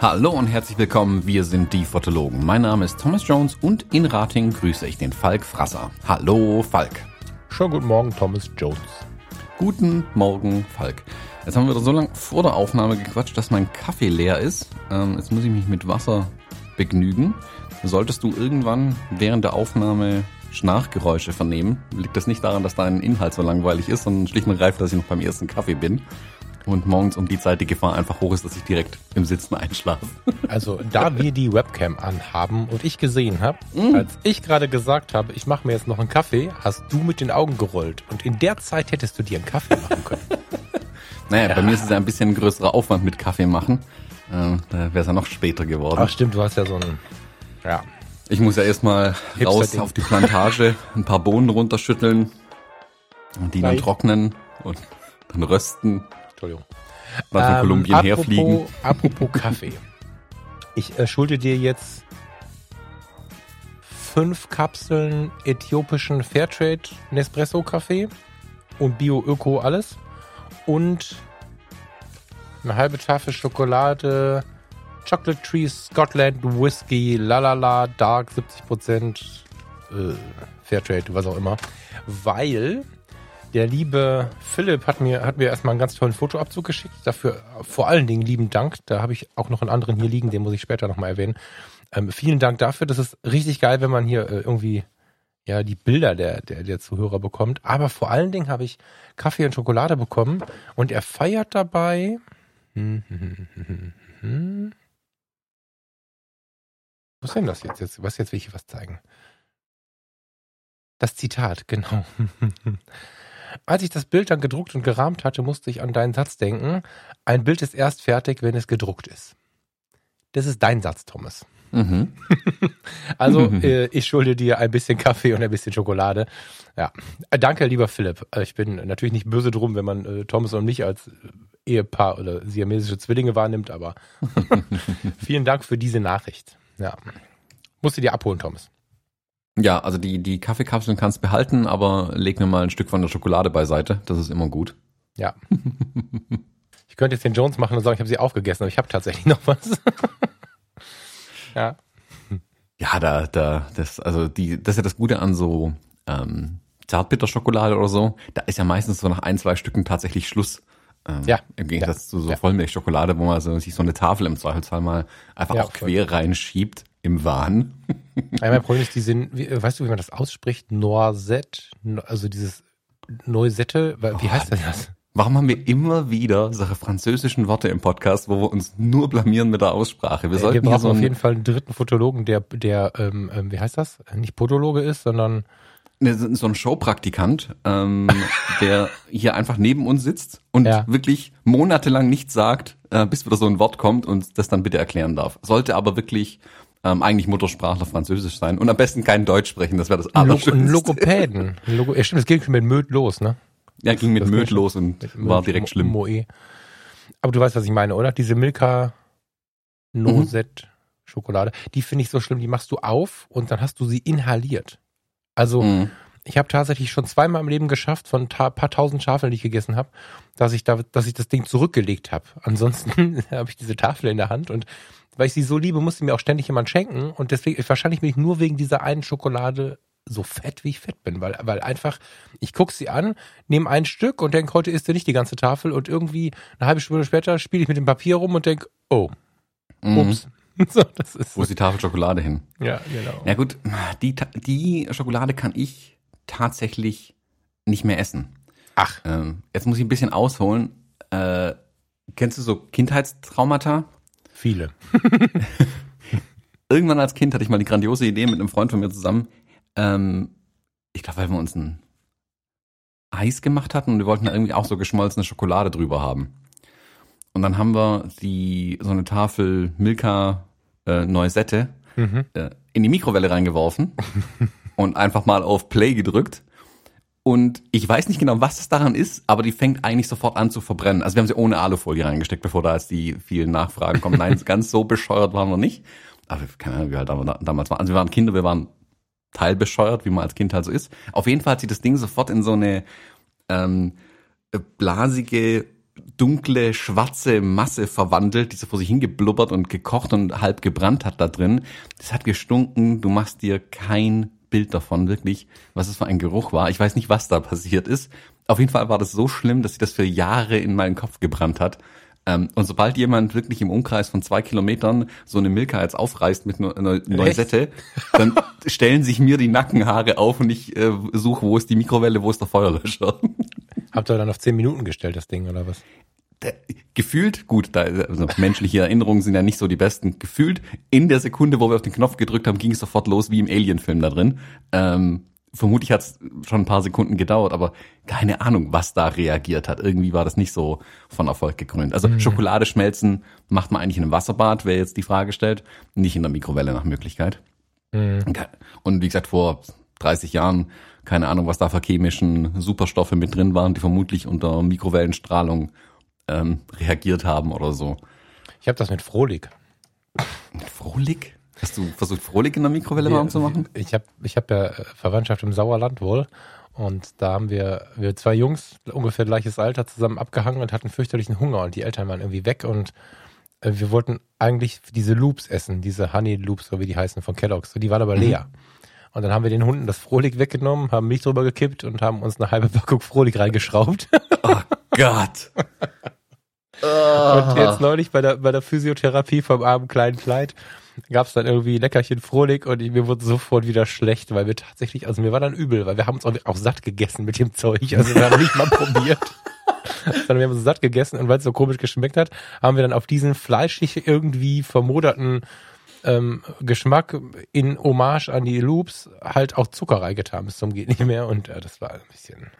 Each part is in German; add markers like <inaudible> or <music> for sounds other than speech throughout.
Hallo und herzlich willkommen, wir sind die Fotologen. Mein Name ist Thomas Jones und in Rating grüße ich den Falk Frasser. Hallo Falk. Schönen guten Morgen, Thomas Jones. Guten Morgen, Falk. Jetzt haben wir wieder so lange vor der Aufnahme gequatscht, dass mein Kaffee leer ist. Ähm, jetzt muss ich mich mit Wasser begnügen. Solltest du irgendwann während der Aufnahme Schnarchgeräusche vernehmen, liegt das nicht daran, dass dein Inhalt so langweilig ist, sondern schlicht und greifend, dass ich noch beim ersten Kaffee bin und morgens um die Zeit die Gefahr einfach hoch ist, dass ich direkt im Sitzen einschlafe. <laughs> Also da wir die Webcam anhaben und ich gesehen habe, mm. als ich gerade gesagt habe, ich mache mir jetzt noch einen Kaffee, hast du mit den Augen gerollt und in der Zeit hättest du dir einen Kaffee machen können. <laughs> naja, ja. bei mir ist es ja ein bisschen größerer Aufwand mit Kaffee machen. Äh, da wäre es ja noch später geworden. Ach stimmt, du hast ja so einen, ja. Ich muss ja erstmal raus auf die Plantage, ein paar Bohnen runterschütteln und die dann trocknen und dann rösten Entschuldigung. Was von ähm, Kolumbien apropos, herfliegen. Apropos Kaffee. Ich äh, schulde dir jetzt fünf Kapseln äthiopischen Fairtrade Nespresso Kaffee und Bio Öko alles und eine halbe Tafel Schokolade Chocolate Tree Scotland Whisky Lalala Dark 70% äh, Fairtrade, was auch immer, weil der liebe Philipp hat mir, hat mir erstmal einen ganz tollen Fotoabzug geschickt. Dafür vor allen Dingen lieben Dank. Da habe ich auch noch einen anderen hier liegen, den muss ich später nochmal erwähnen. Ähm, vielen Dank dafür. Das ist richtig geil, wenn man hier äh, irgendwie ja die Bilder der, der, der Zuhörer bekommt. Aber vor allen Dingen habe ich Kaffee und Schokolade bekommen und er feiert dabei. <laughs> Was ist denn das jetzt? jetzt? Was jetzt will ich was zeigen? Das Zitat, genau. <laughs> Als ich das Bild dann gedruckt und gerahmt hatte, musste ich an deinen Satz denken. Ein Bild ist erst fertig, wenn es gedruckt ist. Das ist dein Satz, Thomas. <laughs> Mhm. also, äh, ich schulde dir ein bisschen Kaffee und ein bisschen Schokolade. Ja. Äh, danke, lieber Philipp. Äh, ich bin natürlich nicht böse drum, wenn man äh, Thomas und mich als Ehepaar oder siamesische Zwillinge wahrnimmt, aber <laughs> vielen Dank für diese Nachricht. Ja. Musst du dir abholen, Thomas. Ja, also die, die Kaffeekapseln kannst behalten, aber leg mir mal ein Stück von der Schokolade beiseite. Das ist immer gut. Ja. ich könnte jetzt den Jones machen und sagen, ich habe sie aufgegessen, aber ich habe tatsächlich noch was. <laughs> ja. Ja, da, da, das, also die, das ist ja das Gute an so ähm, Zartbitterschokolade oder so. Da ist ja meistens so nach ein, zwei Stücken tatsächlich Schluss. Ähm, ja. Im Gegensatz ja. zu so ja. Vollmilchschokolade, wo man so, sich so eine Tafel im Zweifelsfall mal einfach ja, auch quer reinschiebt im Wahn. Ja, mein Problem ist, die sind, wie, weißt du, wie man das ausspricht? Noisette, also dieses Noisette, wie oh, heißt das? Warum haben wir immer wieder solche französischen Worte im Podcast, wo wir uns nur blamieren mit der Aussprache? Wir, sollten wir brauchen so auf jeden Fall einen dritten Fotologen, der, der, ähm, ähm, wie heißt das? Nicht Podologe ist, sondern so ein Showpraktikant, ähm, <laughs> der hier einfach neben uns sitzt und ja. wirklich monatelang nichts sagt, äh, bis wieder so ein Wort kommt und das dann bitte erklären darf. Sollte aber wirklich ähm, eigentlich Muttersprachler Französisch sein und am besten kein Deutsch sprechen, das wäre das Allerschönste. Ein Logopäden. Logo ja, stimmt, es ging mit Möd los, ne? Ja, ging mit Möd los und war direkt schlimm. Moe. Aber du weißt, was ich meine, oder? Diese Milka Nosette mhm. Schokolade, die finde ich so schlimm, die machst du auf und dann hast du sie inhaliert. Also, mhm. ich habe tatsächlich schon zweimal im Leben geschafft, von ein paar tausend Schafeln, die ich gegessen habe, dass ich da, dass ich das Ding zurückgelegt habe. Ansonsten <laughs> habe ich diese Tafel in der Hand und weil ich sie so liebe, musste mir auch ständig jemand schenken. Und deswegen, wahrscheinlich bin ich nur wegen dieser einen Schokolade so fett, wie ich fett bin, weil, weil einfach, ich gucke sie an, nehme ein Stück und denke, heute isst du nicht die ganze Tafel und irgendwie eine halbe Stunde später spiele ich mit dem Papier rum und denke, oh, mhm. ups. <laughs> so, das ist Wo ist die Tafel Schokolade hin? Ja, genau. Ja gut, die, die Schokolade kann ich tatsächlich nicht mehr essen. Ach. Ähm, jetzt muss ich ein bisschen ausholen. Äh, kennst du so Kindheitstraumata? Viele. <laughs> Irgendwann als Kind hatte ich mal die grandiose Idee mit einem Freund von mir zusammen. Ähm, ich glaube, weil wir uns ein Eis gemacht hatten und wir wollten da irgendwie auch so geschmolzene Schokolade drüber haben. Und dann haben wir die so eine Tafel Milka äh, Neusette mhm. äh, in die Mikrowelle reingeworfen <laughs> und einfach mal auf Play gedrückt. Und ich weiß nicht genau, was es daran ist, aber die fängt eigentlich sofort an zu verbrennen. Also wir haben sie ohne Alufolie reingesteckt, bevor da jetzt die vielen Nachfragen kommen. Nein, <laughs> ganz so bescheuert waren wir nicht. Aber keine Ahnung, wie wir halt damals waren. Also wir waren Kinder, wir waren teilbescheuert, wie man als Kind halt so ist. Auf jeden Fall hat sich das Ding sofort in so eine ähm, blasige, dunkle, schwarze Masse verwandelt, die so vor sich hingeblubbert und gekocht und halb gebrannt hat da drin. Das hat gestunken, du machst dir kein Bild davon, wirklich, was es für ein Geruch war. Ich weiß nicht, was da passiert ist. Auf jeden Fall war das so schlimm, dass sich das für Jahre in meinen Kopf gebrannt hat. Ähm, und sobald jemand wirklich im Umkreis von zwei Kilometern so eine Milka jetzt aufreißt mit einer Neusette, dann <laughs> stellen sich mir die Nackenhaare auf und ich äh, suche, wo ist die Mikrowelle, wo ist der Feuerlöscher. Habt ihr dann auf zehn Minuten gestellt, das Ding, oder was? Gefühlt, gut, da, also menschliche Erinnerungen sind ja nicht so die besten, gefühlt in der Sekunde, wo wir auf den Knopf gedrückt haben, ging es sofort los wie im Alien-Film da drin. Ähm, vermutlich hat es schon ein paar Sekunden gedauert, aber keine Ahnung, was da reagiert hat. Irgendwie war das nicht so von Erfolg gekrönt. Also mhm. Schokolade schmelzen macht man eigentlich in einem Wasserbad, wer jetzt die Frage stellt, nicht in der Mikrowelle nach Möglichkeit. Mhm. Und wie gesagt, vor 30 Jahren, keine Ahnung, was da für chemischen Superstoffe mit drin waren, die vermutlich unter Mikrowellenstrahlung ähm, reagiert haben oder so. Ich habe das mit Frohlig. Mit Frohlig? Hast du versucht, Frohlig in der Mikrowelle warm zu machen? Ich habe ich hab ja Verwandtschaft im Sauerland wohl. Und da haben wir, wir zwei Jungs, ungefähr gleiches Alter, zusammen abgehangen und hatten fürchterlichen Hunger. Und die Eltern waren irgendwie weg. Und äh, wir wollten eigentlich diese Loops essen, diese Honey Loops, so wie die heißen, von Kellogg's. Die waren aber mhm. leer. Und dann haben wir den Hunden das Frohlig weggenommen, haben Milch drüber gekippt und haben uns eine halbe Packung Frohlig reingeschraubt. Oh Gott. <laughs> Und jetzt neulich bei der, bei der Physiotherapie vom armen kleinen Kleid gab es dann irgendwie Leckerchen Frohlig und mir wurde sofort wieder schlecht, weil wir tatsächlich, also mir war dann übel, weil wir haben uns auch, auch satt gegessen mit dem Zeug. Also wir haben nicht mal probiert. <laughs> Sondern wir haben uns satt gegessen und weil es so komisch geschmeckt hat, haben wir dann auf diesen fleischig irgendwie vermoderten ähm, Geschmack in Hommage an die Loops halt auch Zucker reingetan bis zum geht nicht mehr und äh, das war ein bisschen.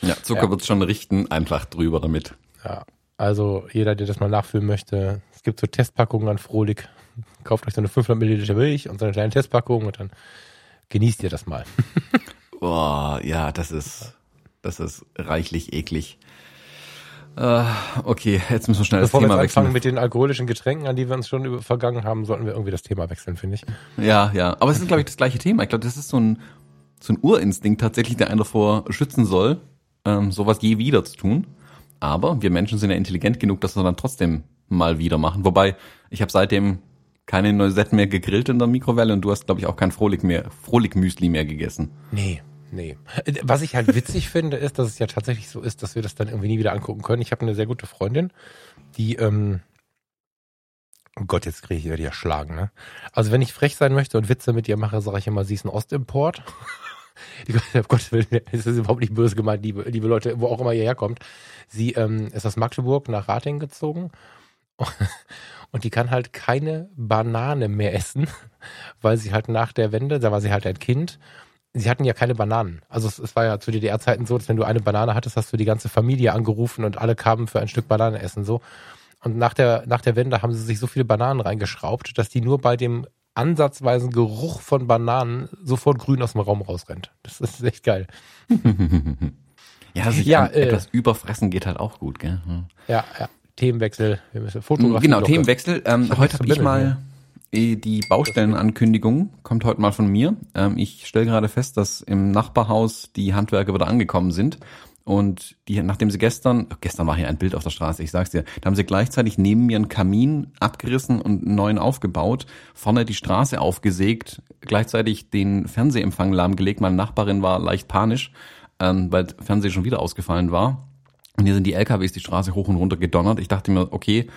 Ja, Zucker ja. wird's schon richten, einfach drüber damit. Ja, also jeder, der das mal nachfühlen möchte, es gibt so Testpackungen an Frohlig. Kauft euch so eine 500 Milliliter Milch und so eine kleine Testpackung und dann genießt ihr das mal. <laughs> Boah, ja, das ist, das ist reichlich eklig. Uh, okay, jetzt müssen wir schnell Bevor das Thema wir wechseln. anfangen mit den alkoholischen Getränken, an die wir uns schon vergangen haben, sollten wir irgendwie das Thema wechseln, finde ich. Ja, ja. Aber es ist, glaube ich, das gleiche Thema. Ich glaube, das ist so ein, so ein Urinstinkt tatsächlich, der einen davor schützen soll, ähm, sowas je wieder zu tun. Aber wir Menschen sind ja intelligent genug, dass wir dann trotzdem mal wieder machen. Wobei, ich habe seitdem keine Noisetten mehr gegrillt in der Mikrowelle und du hast, glaube ich, auch kein Frohlig mehr, Frohlig-Müsli mehr gegessen. Nee, nee. Was ich halt witzig <laughs> finde, ist, dass es ja tatsächlich so ist, dass wir das dann irgendwie nie wieder angucken können. Ich habe eine sehr gute Freundin, die, ähm, oh Gott, jetzt kriege ich wieder die erschlagen, ne? Also wenn ich frech sein möchte und Witze mit ihr mache, sage ich immer, sie ist ein Ostimport. <laughs> <laughs> Die, um Gottes Willen, <laughs> es ist überhaupt nicht böse gemeint, liebe, liebe Leute, wo auch immer ihr herkommt. Sie ähm, ist aus Magdeburg nach Rating gezogen <laughs> und die kann halt keine Banane mehr essen, weil sie halt nach der Wende, da war sie halt ein Kind, sie hatten ja keine Bananen. Also es, es war ja zu DDR-Zeiten so, dass wenn du eine Banane hattest, hast du die ganze Familie angerufen und alle kamen für ein Stück Banane essen so. Und nach der, nach der Wende haben sie sich so viele Bananen reingeschraubt, dass die nur bei dem ansatzweisen Geruch von Bananen sofort grün aus dem Raum rausrennt. Das ist echt geil. <laughs> ja, sich ja, äh, etwas überfressen geht halt auch gut, gell? Ja, ja. Themenwechsel. Wir müssen Fotografie. Genau, Themenwechsel. Ähm, heute habe ich mal hier. die Baustellenankündigung. Kommt heute mal von mir. Ähm, ich stelle gerade fest, dass im Nachbarhaus die Handwerker wieder angekommen sind. Und die, nachdem sie gestern, gestern war hier ein Bild auf der Straße, ich sag's dir, da haben sie gleichzeitig neben mir einen Kamin abgerissen und einen neuen aufgebaut, vorne die Straße aufgesägt, gleichzeitig den Fernsehempfang lahmgelegt. Meine Nachbarin war leicht panisch, ähm, weil Fernsehen schon wieder ausgefallen war. Und hier sind die LKWs die Straße hoch und runter gedonnert. Ich dachte mir, okay,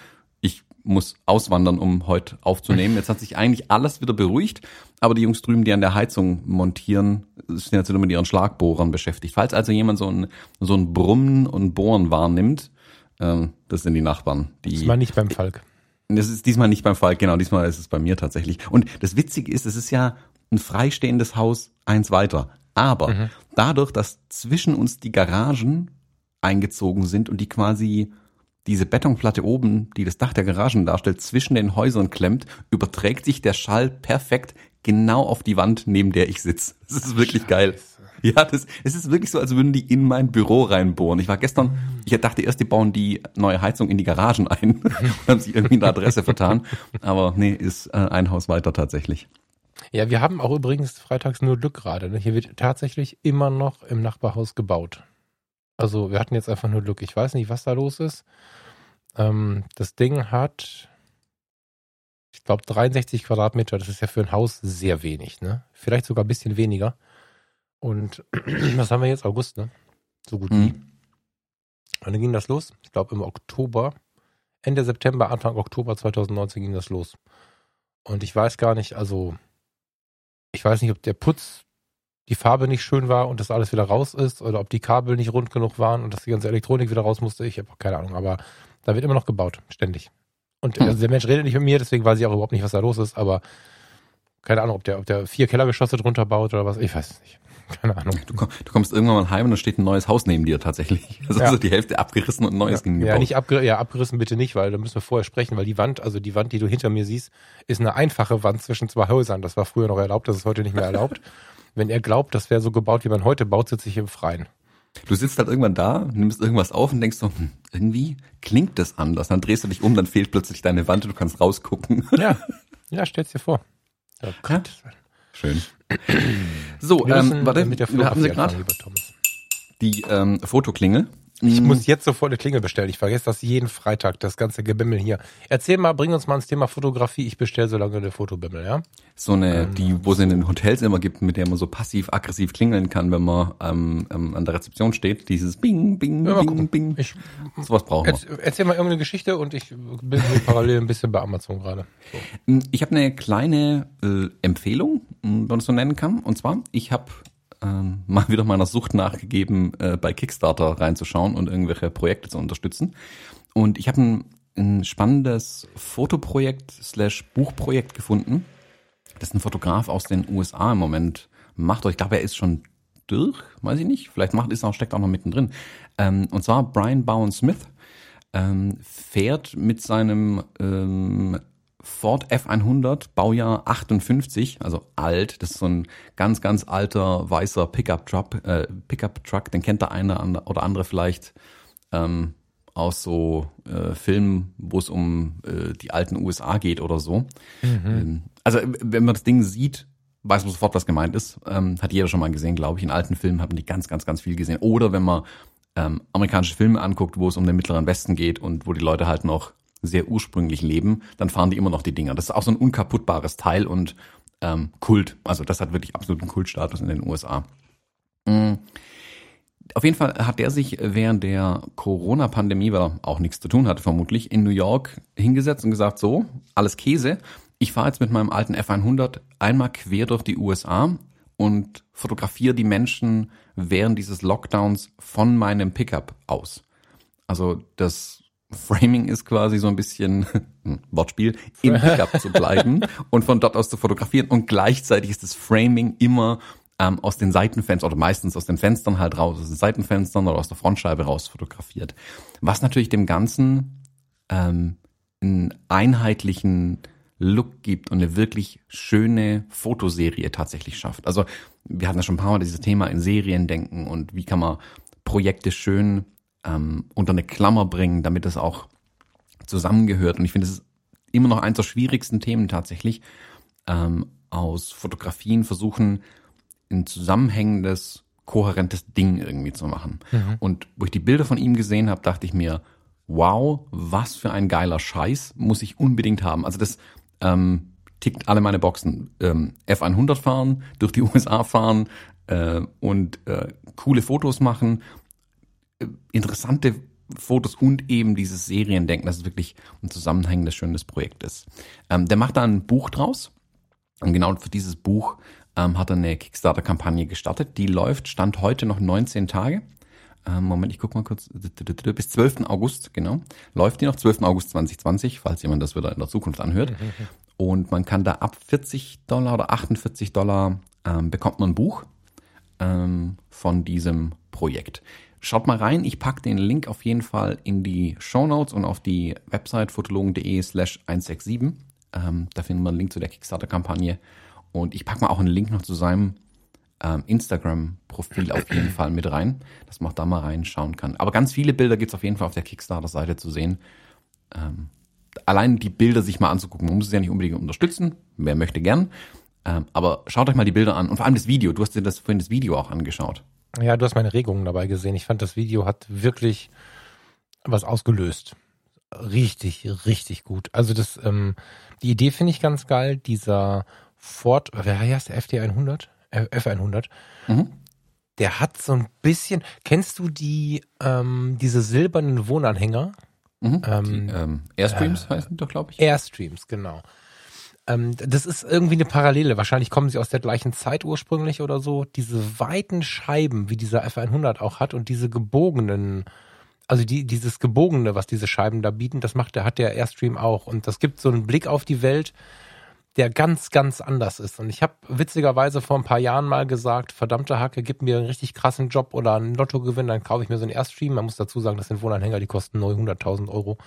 muss auswandern, um heute aufzunehmen. Jetzt hat sich eigentlich alles wieder beruhigt, aber die Jungs drüben, die an der Heizung montieren, sind jetzt wieder mit ihren Schlagbohrern beschäftigt. Falls also jemand so ein, so ein Brummen und Bohren wahrnimmt, ähm, das sind die Nachbarn. Die, diesmal nicht beim Falk. Das ist diesmal nicht beim Falk, genau, diesmal ist es bei mir tatsächlich. Und das Witzige ist, es ist ja ein freistehendes Haus, eins weiter. Aber mhm. dadurch, dass zwischen uns die Garagen eingezogen sind und die quasi diese Betonplatte oben, die das Dach der Garagen darstellt, zwischen den Häusern klemmt, überträgt sich der Schall perfekt genau auf die Wand, neben der ich sitze. Das ist wirklich Scheiße. geil. Ja, das, es ist wirklich so, als würden die in mein Büro reinbohren. Ich war gestern, ich dachte erst, die bauen die neue Heizung in die Garagen ein <laughs> und haben sich irgendwie eine Adresse vertan. Aber nee, ist äh, ein Haus weiter tatsächlich. Ja, wir haben auch übrigens freitags nur Glück gerade. Ne? Hier wird tatsächlich immer noch im Nachbarhaus gebaut. Also wir hatten jetzt einfach nur Glück. Ich weiß nicht, was da los ist. Ähm, das Ding hat, ich glaube, 63 Quadratmeter. Das ist ja für ein Haus sehr wenig. Ne? Vielleicht sogar ein bisschen weniger. Und <clears throat> was haben wir jetzt? August, ne? So gut wie. Mhm. Und dann ging das los. Ich glaube im Oktober, Ende September, Anfang Oktober 2019 ging das los. Und ich weiß gar nicht, also ich weiß nicht, ob der Putz, die Farbe nicht schön war und das alles wieder raus ist oder ob die Kabel nicht rund genug waren und dass die ganze Elektronik wieder raus musste. Ich habe keine Ahnung, aber da wird immer noch gebaut, ständig. Und Hm. also der Mensch redet nicht mit mir, deswegen weiß ich auch überhaupt nicht, was da los ist, aber keine Ahnung, ob der, ob der vier Kellergeschosse drunter baut oder was. Ich weiß es nicht. <laughs> Keine Ahnung. Du, komm, du kommst irgendwann mal heim und da steht ein neues Haus neben dir tatsächlich. <laughs> Also Ja. so die Hälfte abgerissen und ein neues Ja, gegenüber. ja, nicht abger ja, abgerissen bitte nicht, weil da müssen wir vorher sprechen, weil die Wand, also die Wand, die du hinter mir siehst, ist eine einfache Wand zwischen zwei Häusern. Das war früher noch erlaubt, das ist heute nicht mehr erlaubt. <laughs> Wenn er glaubt, das wäre so gebaut, wie man heute baut, sitze ich im Freien. Du sitzt halt irgendwann da, nimmst irgendwas auf und denkst so, hm, irgendwie klingt das anders. Dann drehst du dich um, dann fehlt plötzlich deine Wand und du kannst rausgucken. <laughs> Ja, ja, stell's dir vor. Oh Gott. Schön. So, Wir ähm, müssen warte, mit der wir haben sie gerade die ähm, Fotoklingel. Ich Mm, muss jetzt sofort eine Klingel bestellen. Ich vergesse das jeden Freitag, das ganze Gebimmel hier. Erzähl mal, bring uns mal ins Thema Fotografie. Ich bestelle so lange eine Fotobimmel, ja? so eine, Ähm, die, wo es in den Hotels immer gibt, mit der man so passiv-aggressiv klingeln kann, wenn man ähm, ähm, an der Rezeption steht. Dieses Bing, Bing, Ja, Bing. Bing. Ich, Sowas brauchen wir. erz, erzähl mal irgendeine Geschichte und ich bin parallel ein bisschen bei Amazon gerade. So. Ich habe eine kleine äh, Empfehlung, wenn man das so nennen kann. Und zwar, ich habe ähm, <laughs> mal wieder meiner Sucht nachgegeben, äh, bei Kickstarter reinzuschauen und irgendwelche Projekte zu unterstützen. Und ich habe ein, ein spannendes Fotoprojekt slash Buchprojekt gefunden, das ein Fotograf aus den USA im Moment macht. Ich glaube, er ist schon durch, weiß ich nicht. Vielleicht macht ist auch steckt auch noch mittendrin. Ähm, und zwar Brian Bowen Smith ähm, fährt mit seinem ähm, Ford F100 Baujahr 58, also alt. Das ist so ein ganz, ganz alter weißer Pickup Truck. Äh, Pickup Truck, den kennt der eine oder andere vielleicht ähm, aus so äh, Filmen, wo es um äh, die alten USA geht oder so. Ähm, also wenn man das Ding sieht, weiß man sofort, was gemeint ist. Ähm, hat jeder schon mal gesehen, glaube ich. In alten Filmen haben die ganz, ganz, ganz viel gesehen. Oder wenn man ähm, amerikanische Filme anguckt, wo es um den Mittleren Westen geht und wo die Leute halt noch sehr ursprünglich leben, dann fahren die immer noch die Dinger. Das ist auch so ein unkaputtbares Teil und ähm, Kult. Also das hat wirklich absoluten Kultstatus in den USA. Mm. Auf jeden Fall hat der sich während der Corona-Pandemie, weil er auch nichts zu tun hatte vermutlich, in New York hingesetzt und gesagt, so, alles Käse. Ich fahre jetzt mit meinem alten F100 einmal quer durch die USA und fotografiere die Menschen während dieses Lockdowns von meinem Pickup aus. Also das Framing ist quasi so ein bisschen <laughs> Wortspiel, im <laughs> Pickup zu bleiben und von dort aus zu fotografieren und gleichzeitig ist das Framing immer ähm, aus den Seitenfenstern oder meistens aus den Fenstern halt raus, aus den Seitenfenstern oder aus der Frontscheibe raus fotografiert. Was natürlich dem Ganzen ähm, einen einheitlichen Look gibt und eine wirklich schöne Fotoserie tatsächlich schafft. Also wir hatten ja schon ein paar Mal dieses Thema in Serien denken und wie kann man Projekte schön ähm, unter eine Klammer bringen, damit das auch zusammengehört. Und ich finde, es ist immer noch eins der schwierigsten Themen tatsächlich, ähm, aus Fotografien versuchen, ein zusammenhängendes, kohärentes Ding irgendwie zu machen. Und wo ich die Bilder von ihm gesehen habe, dachte ich mir, wow, was für ein geiler Scheiß muss ich unbedingt haben. Also das ähm, tickt alle meine Boxen. Ähm, F100 fahren, durch die <laughs> USA fahren äh, und äh, coole Fotos machen, interessante Fotos und eben dieses Seriendenken, dass es wirklich ein zusammenhängendes, schönes Projekt ist. Ähm, der macht da ein Buch draus. Und genau für dieses Buch ähm, hat er eine Kickstarter-Kampagne gestartet. Die läuft, stand heute noch 19 Tage. Ähm, Moment, ich guck mal kurz. Bis 12. August, genau. Läuft die noch, 12. August 2020, falls jemand das wieder in der Zukunft anhört. <laughs> Und man kann da ab 40 Dollar oder 48 Dollar ähm, bekommt man ein Buch ähm, von diesem Projekt. Schaut mal rein, ich packe den Link auf jeden Fall in die Show Notes und auf die Website fotologen.de slash 167. Ähm, da finden wir einen Link zu der Kickstarter-Kampagne. Und ich packe mal auch einen Link noch zu seinem ähm, Instagram-Profil auf jeden Fall mit rein, dass man auch da mal reinschauen kann. Aber ganz viele Bilder gibt's auf jeden Fall auf der Kickstarter-Seite zu sehen. Ähm, allein die Bilder sich mal anzugucken. Man muss es ja nicht unbedingt unterstützen. Wer möchte gern. Ähm, aber schaut euch mal die Bilder an und vor allem das Video. Du hast dir das vorhin das Video auch angeschaut. Ja, du hast meine Regungen dabei gesehen. Ich fand, das Video hat wirklich was ausgelöst. Richtig, richtig gut. Also das, ähm, die Idee finde ich ganz geil. Dieser Ford, wer heißt der FD 100? F100. Mhm. Der hat so ein bisschen, kennst du die, ähm, diese silbernen Wohnanhänger? Mhm. Ähm, die, ähm, Airstreams äh, heißen doch, glaube ich. Airstreams, genau. Ähm, das ist irgendwie eine Parallele. Wahrscheinlich kommen sie aus der gleichen Zeit ursprünglich oder so. Diese weiten Scheiben, wie dieser F100 auch hat und diese gebogenen, also die, dieses gebogene, was diese Scheiben da bieten, das macht der, hat der Airstream auch. Und das gibt so einen Blick auf die Welt, der ganz, ganz anders ist. Und ich habe witzigerweise vor ein paar Jahren mal gesagt, verdammte Hacke, gib mir einen richtig krassen Job oder einen Lottogewinn, dann kaufe ich mir so einen Airstream. Man muss dazu sagen, das sind Wohnanhänger, die kosten 900.000 Euro.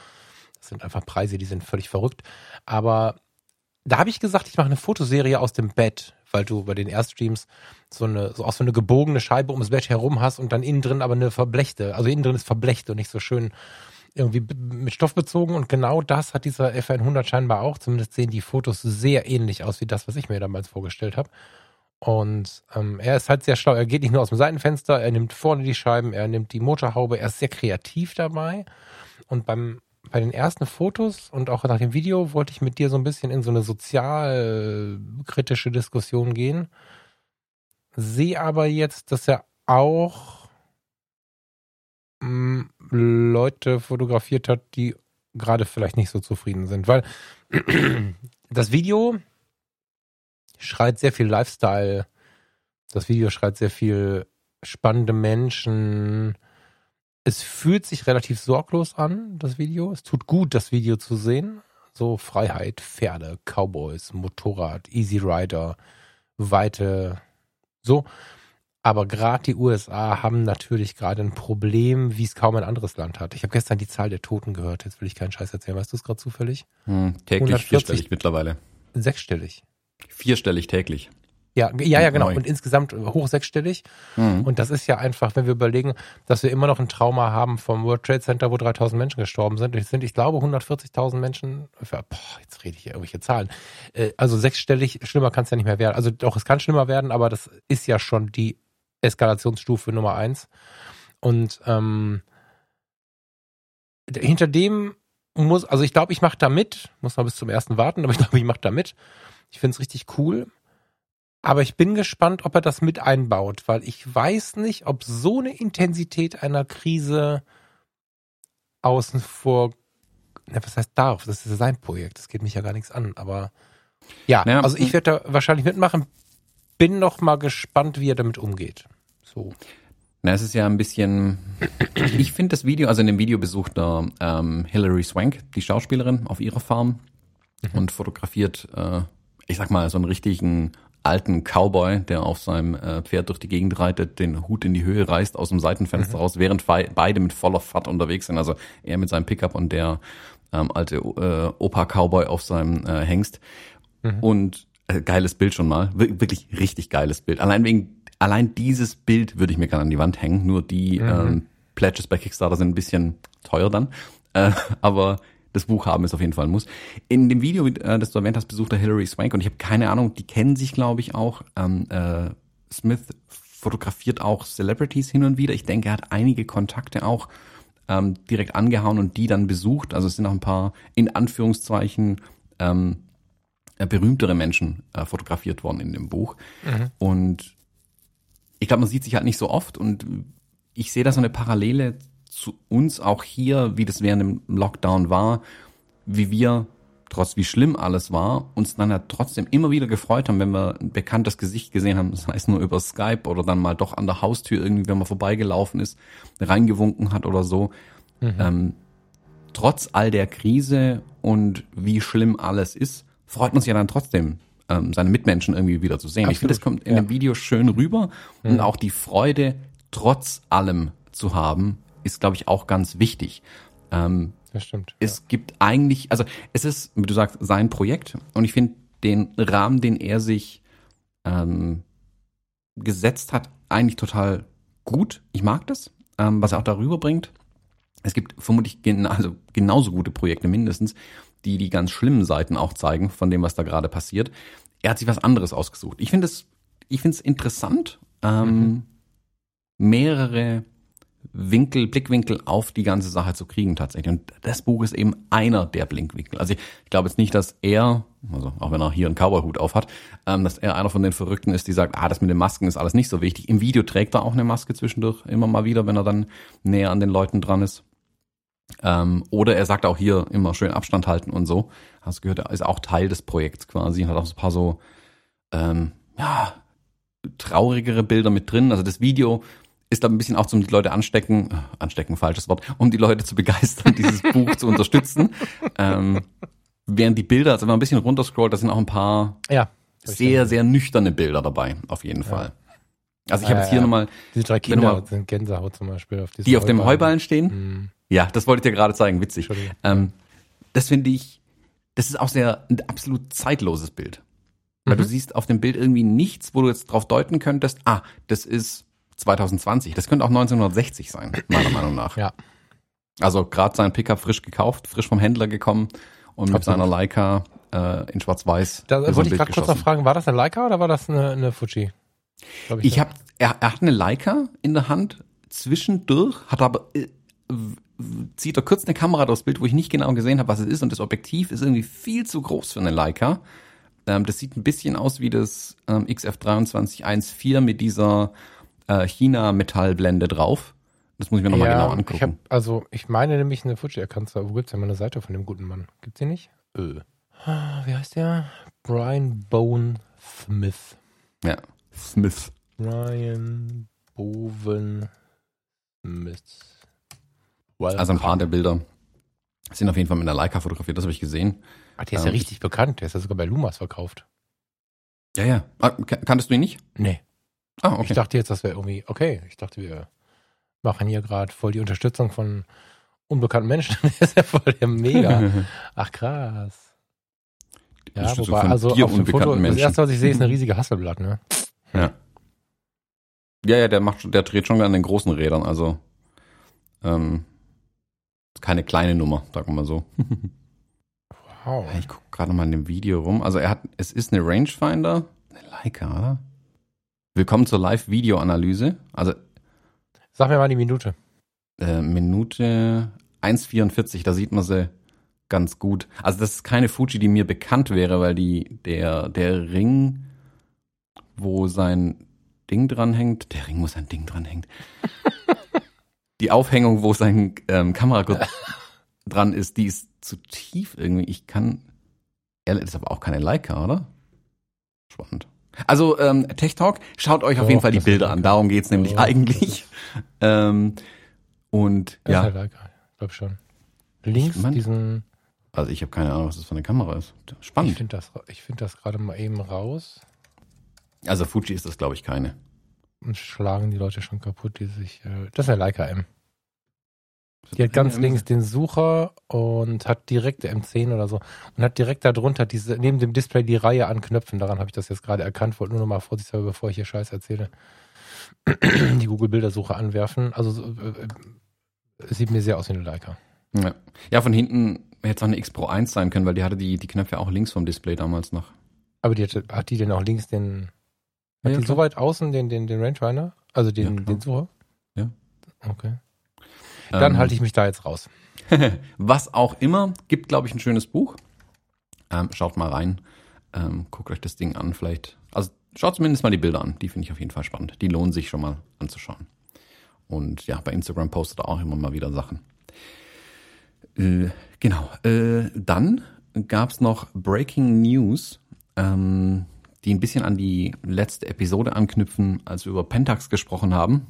Das sind einfach Preise, die sind völlig verrückt. Aber da habe ich gesagt, ich mache eine Fotoserie aus dem Bett, weil du bei den Airstreams so eine, so auch so eine gebogene Scheibe ums Bett herum hast und dann innen drin aber eine verblechte. Also innen drin ist verblecht und nicht so schön irgendwie mit Stoff bezogen und genau das hat dieser F100 scheinbar auch. Zumindest sehen die Fotos sehr ähnlich aus wie das, was ich mir damals vorgestellt habe. Und ähm, er ist halt sehr schlau. Er geht nicht nur aus dem Seitenfenster, er nimmt vorne die Scheiben, er nimmt die Motorhaube, er ist sehr kreativ dabei. Und beim bei den ersten Fotos und auch nach dem Video wollte ich mit dir so ein bisschen in so eine sozialkritische Diskussion gehen. Sehe aber jetzt, dass er auch mh, mm, Leute fotografiert hat, die gerade vielleicht nicht so zufrieden sind, weil <clears throat> das Video schreit sehr viel Lifestyle, das Video schreit sehr viel spannende Menschen, es fühlt sich relativ sorglos an, das Video. Es tut gut, das Video zu sehen. So Freiheit, Pferde, Cowboys, Motorrad, Easy Rider, Weite, so. Aber gerade die USA haben natürlich gerade ein Problem, wie es kaum ein anderes Land hat. Ich habe gestern die Zahl der Toten gehört. Jetzt will ich keinen Scheiß erzählen. Weißt du es gerade zufällig? Hm, täglich 140, vierstellig mittlerweile. Sechsstellig. Vierstellig täglich. Ja, ja, ja, genau. Und insgesamt hoch sechsstellig. Mhm. Und das ist ja einfach, wenn wir überlegen, dass wir immer noch ein Trauma haben vom World Trade Center, wo 3000 Menschen gestorben sind. Es sind, ich glaube, 140.000 Menschen. Boah, jetzt rede ich hier irgendwelche Zahlen. Äh, also sechsstellig, schlimmer kann es ja nicht mehr werden. Also doch, es kann schlimmer werden, aber das ist ja schon die Eskalationsstufe Nummer eins. Und ähm, hinter dem muss, also ich glaube, ich mache da mit, muss noch bis zum ersten warten, aber ich glaube, ich mache da mit. Ich finde es richtig cool. Aber ich bin gespannt, ob er das mit einbaut, weil ich weiß nicht, ob so eine Intensität einer Krise außen vor, na, was heißt darf, das ist sein Projekt, das geht mich ja gar nichts an, aber ja, ja also ich werde da wahrscheinlich mitmachen, bin noch mal gespannt, wie er damit umgeht. So. Na, es ist ja ein bisschen, ich finde das Video, also in dem Video besucht da ähm, Hilary Swank, die Schauspielerin, auf ihrer Farm mhm. und fotografiert, äh, ich sag mal, so einen richtigen alten Cowboy, der auf seinem äh, Pferd durch die Gegend reitet, den Hut in die Höhe reißt aus dem Seitenfenster mhm. raus, während beide mit voller Fahrt unterwegs sind. Also er mit seinem Pickup und der ähm, alte äh, Opa-Cowboy auf seinem äh, Hengst. Mhm. Und äh, geiles Bild schon mal. Wir wirklich richtig geiles Bild. Allein wegen, allein dieses Bild würde ich mir gerne an die Wand hängen. Nur die mhm. ähm, Pledges bei Kickstarter sind ein bisschen teuer dann. Äh, <laughs> aber das Buch haben ist auf jeden Fall ein Muss. In dem Video, äh, das du erwähnt hast, besucht er Hilary Swank und ich habe keine Ahnung, die kennen sich, glaube ich, auch. Ähm, äh, Smith fotografiert auch Celebrities hin und wieder. Ich denke, er hat einige Kontakte auch ähm, direkt angehauen und die dann besucht. Also es sind auch ein paar, in Anführungszeichen, ähm, äh, berühmtere Menschen äh, fotografiert worden in dem Buch. Mhm. Und ich glaube, man sieht sich halt nicht so oft und ich sehe da so eine Parallele zu uns auch hier, wie das während dem Lockdown war, wie wir, trotz wie schlimm alles war, uns dann ja trotzdem immer wieder gefreut haben, wenn wir ein bekanntes Gesicht gesehen haben, das heißt nur über Skype oder dann mal doch an der Haustür irgendwie, wenn man vorbeigelaufen ist, reingewunken hat oder so. Mhm. Ähm, trotz all der Krise und wie schlimm alles ist, freut man sich ja dann trotzdem, ähm, seine Mitmenschen irgendwie wieder zu sehen. Absolut. Ich finde, das kommt in ja. dem Video schön rüber mhm. und auch die Freude, trotz allem zu haben, ist, glaube ich, auch ganz wichtig. Ähm, das stimmt. Es ja. gibt eigentlich, also es ist, wie du sagst, sein Projekt und ich finde den Rahmen, den er sich ähm, gesetzt hat, eigentlich total gut. Ich mag das, ähm, was er auch darüber bringt. Es gibt vermutlich gen also genauso gute Projekte mindestens, die die ganz schlimmen Seiten auch zeigen von dem, was da gerade passiert. Er hat sich was anderes ausgesucht. Ich finde es, ich finde es interessant, ähm, mhm. mehrere Winkel, Blickwinkel auf die ganze Sache zu kriegen tatsächlich. Und das Buch ist eben einer der Blickwinkel. Also ich, ich glaube jetzt nicht, dass er, also auch wenn er hier einen Cowboy-Hut auf hat, ähm, dass er einer von den Verrückten ist, die sagt, ah, das mit den Masken ist alles nicht so wichtig. Im Video trägt er auch eine Maske zwischendurch, immer mal wieder, wenn er dann näher an den Leuten dran ist. Ähm, oder er sagt auch hier immer schön Abstand halten und so. Hast gehört, er ist auch Teil des Projekts quasi und hat auch so ein paar so, ähm, ja, traurigere Bilder mit drin. Also das Video ist da ein bisschen auch zum die Leute anstecken, äh, anstecken, falsches Wort, um die Leute zu begeistern, dieses <laughs> Buch zu unterstützen. Ähm, während die Bilder, also wenn man ein bisschen runterscrollt, da sind auch ein paar ja, sehr, sehr nüchterne Bilder dabei, auf jeden ja. Fall. Also ich habe jetzt hier ja. nochmal. Diese drei Kinder mal, sind Gänsehaut zum Beispiel. Auf die auf dem Heuballen stehen? Mhm. Ja, das wollte ich dir gerade zeigen, witzig. Ähm, das finde ich, das ist auch sehr ein absolut zeitloses Bild. Weil mhm. du siehst auf dem Bild irgendwie nichts, wo du jetzt drauf deuten könntest, ah, das ist 2020. Das könnte auch 1960 sein, meiner Meinung nach. Ja. Also gerade sein Pickup frisch gekauft, frisch vom Händler gekommen und mit seiner Leica äh, in Schwarz-Weiß. Da wollte ich gerade kurz noch fragen, war das eine Leica oder war das eine, eine Fuji? Ich, ich habe, er, er hat eine Leica in der Hand zwischendurch, hat aber äh, zieht er kurz eine Kamera durchs Bild, wo ich nicht genau gesehen habe, was es ist und das Objektiv ist irgendwie viel zu groß für eine Leica. Ähm, das sieht ein bisschen aus wie das ähm, XF2314 mit dieser äh, China-Metallblende drauf. Das muss ich mir nochmal ja, genau angucken. Ich hab, also, ich meine nämlich eine Fuji erkannt. Wo gibt's denn mal eine Seite von dem guten Mann? Gibt's die nicht? Öh. Wie heißt der? Brian Bone Smith. Ja, Smith. Brian Bowen Smith. Welcome. Also ein paar der Bilder sind auf jeden Fall mit einer Leica fotografiert, das habe ich gesehen. Ah, der ist ähm, ja richtig bekannt. Der ist ja sogar bei Lumas verkauft. Ja, ja. Ah, kanntest du ihn nicht? Nee. Ah, okay. Ich dachte jetzt, das wäre irgendwie, okay, ich dachte, wir machen hier gerade voll die Unterstützung von unbekannten Menschen. <laughs> das ist ja voll der Mega. <laughs> Ach krass. Ja, wobei, also auf dem Foto, Menschen. das erste, was ich sehe, ist eine riesige Hasselblatt, ne? Ja. Ja, ja, der macht, der dreht schon an den großen Rädern, also ähm, keine kleine Nummer, sagen wir mal so. wow. Ich gucke gerade mal in dem Video rum. Also er hat, es ist eine Rangefinder, eine Leica, oder? Willkommen zur Live-Video-Analyse. Also. Sag mir mal die Minute. Äh, Minute 1,44, da sieht man sie ganz gut. Also das ist keine Fuji, die mir bekannt wäre, weil die, der, der Ring, wo sein Ding dranhängt, der Ring, wo sein Ding dranhängt. <laughs> die Aufhängung, wo sein ähm, Kameragurt <laughs> dran ist, die ist zu tief irgendwie. Ich kann, ehrlich, das ist aber auch keine Leica, oder? Spannend. Also ähm, Tech Talk, schaut euch auf oh, jeden Fall die Bilder an. Darum geht's nämlich oh, eigentlich. <laughs> ähm, und ja. Ist halt glaub schon. Links ich mein, diesen. Also ich habe keine Ahnung, was das für eine Kamera ist. Spannend. Ich finde das, ich find das gerade mal eben raus. Also Fuji ist das, glaube ich, keine. Und schlagen die Leute schon kaputt, die sich. Äh, das ist eine Leica M. Die hat ganz links den Sucher und hat direkt der M10 oder so und hat direkt darunter diese neben dem Display die Reihe an Knöpfen. Daran habe ich das jetzt gerade erkannt. Wollte nur noch mal vorsichtshalber, bevor ich hier Scheiß erzähle, <clears throat> die Google Bildersuche anwerfen. Also äh, sieht mir sehr aus wie eine Leica. Ja, ja von hinten hätte es auch eine X Pro 1 sein können, weil die hatte die, die Knöpfe auch links vom Display damals noch. Aber die hatte, hat die denn auch links den hat ja, die klar. so weit außen den, den, den Rangefinder? Also den, ja, den Sucher? Ja. Okay. Dann ähm, halte ich mich da jetzt raus. <laughs> Was auch immer, gibt, glaube ich, ein schönes Buch. Ähm, schaut mal rein. Ähm, guckt euch das Ding an, vielleicht. Also schaut zumindest mal die Bilder an. Die finde ich auf jeden Fall spannend. Die lohnen sich schon mal anzuschauen. Und ja, bei Instagram postet er auch immer mal wieder Sachen. Äh, genau. Äh, dann gab es noch Breaking News. Ähm, die ein bisschen an die letzte Episode anknüpfen, als wir über Pentax gesprochen haben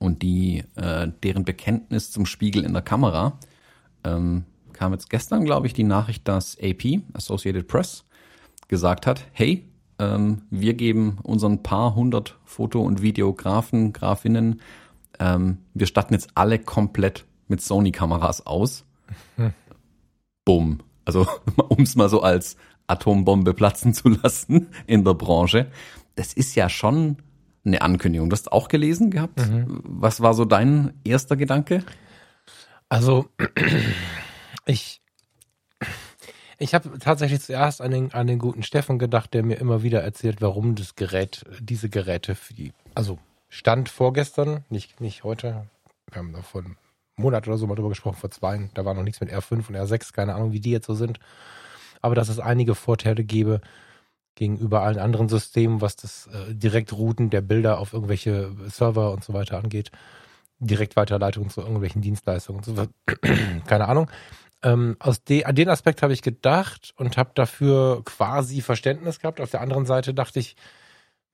und die äh, deren Bekenntnis zum Spiegel in der Kamera. Ähm, kam jetzt gestern, glaube ich, die Nachricht, dass AP, Associated Press, gesagt hat, hey, ähm, wir geben unseren paar hundert Foto- und Videografen, Grafinnen, ähm, wir statten jetzt alle komplett mit Sony-Kameras aus. Hm. <laughs> Bumm. Also, <laughs> um es mal so als Atombombe platzen zu lassen in der Branche. Das ist ja schon eine Ankündigung. Du hast auch gelesen gehabt. Mhm. Was war so dein erster Gedanke? Also <clears throat> ich <clears throat> ich habe tatsächlich zuerst an den, an den guten Steffen gedacht, der mir immer wieder erzählt, warum das Gerät, diese Geräte für die, also stand vorgestern, nicht, nicht heute. Wir haben da vor einem Monat oder so mal drüber gesprochen, vor zwei. Da war noch nichts mit R5 und R6, keine Ahnung, wie die jetzt so sind. Aber dass es einige Vorteile gäbe gegenüber allen anderen Systemen, was das äh, Direktrouten der Bilder auf irgendwelche Server und so weiter angeht. Direktweiterleitung zu irgendwelchen Dienstleistungen. So, <clears throat> keine Ahnung. Ähm, aus de, an den Aspekt habe ich gedacht und habe dafür quasi Verständnis gehabt. Auf der anderen Seite dachte ich,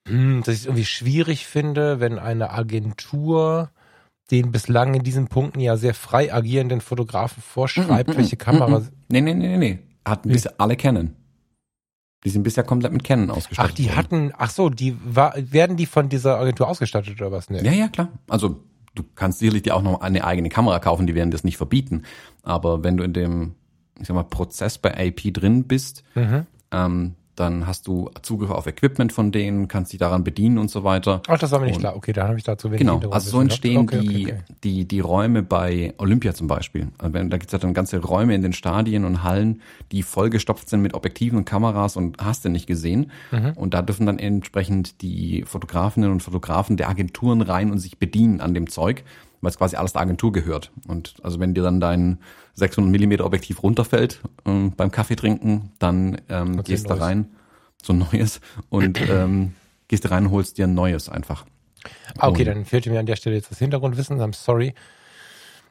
hm, dass ich es irgendwie schwierig finde, wenn eine Agentur den bislang in diesen Punkten ja sehr frei agierenden Fotografen vorschreibt, Mm, mm, welche mm, Kamera. mm. Nee, nee, nee, nee, Wie? bisher alle Canon. Die sind bisher komplett mit Canon ausgestattet. Ach, die worden. hatten, ach so, die war, werden die von dieser Agentur ausgestattet oder was? Nee. Ja, ja, klar. Also du kannst sicherlich dir auch noch eine eigene Kamera kaufen, die werden das nicht verbieten. Aber wenn du in dem, ich sag mal, Prozess bei AP drin bist, Mhm. ähm, dann hast du Zugriff auf Equipment von denen, kannst dich daran bedienen und so weiter. Ach, das war mir nicht Und- klar. Okay, da habe ich dazu wenig Genau, also so gehabt. entstehen Okay, okay, die, okay. die, die Räume bei Olympia zum Beispiel. Also wenn, da gibt es ja dann ganze Räume in den Stadien und Hallen, die vollgestopft sind mit Objektiven und Kameras und hast du nicht gesehen. Mhm. Und da dürfen dann entsprechend die Fotografinnen und Fotografen der Agenturen rein und sich bedienen an dem Zeug, weil es quasi alles der Agentur gehört. Und also wenn dir dann dein 600 Millimeter Objektiv runterfällt ähm, beim Kaffee trinken, dann ähm, gehst ein da rein, so ein neues, und <clears throat> ähm, gehst da rein und holst dir ein neues einfach. Ah, okay, Und- dann fehlte mir an der Stelle jetzt das Hintergrundwissen. I'm sorry.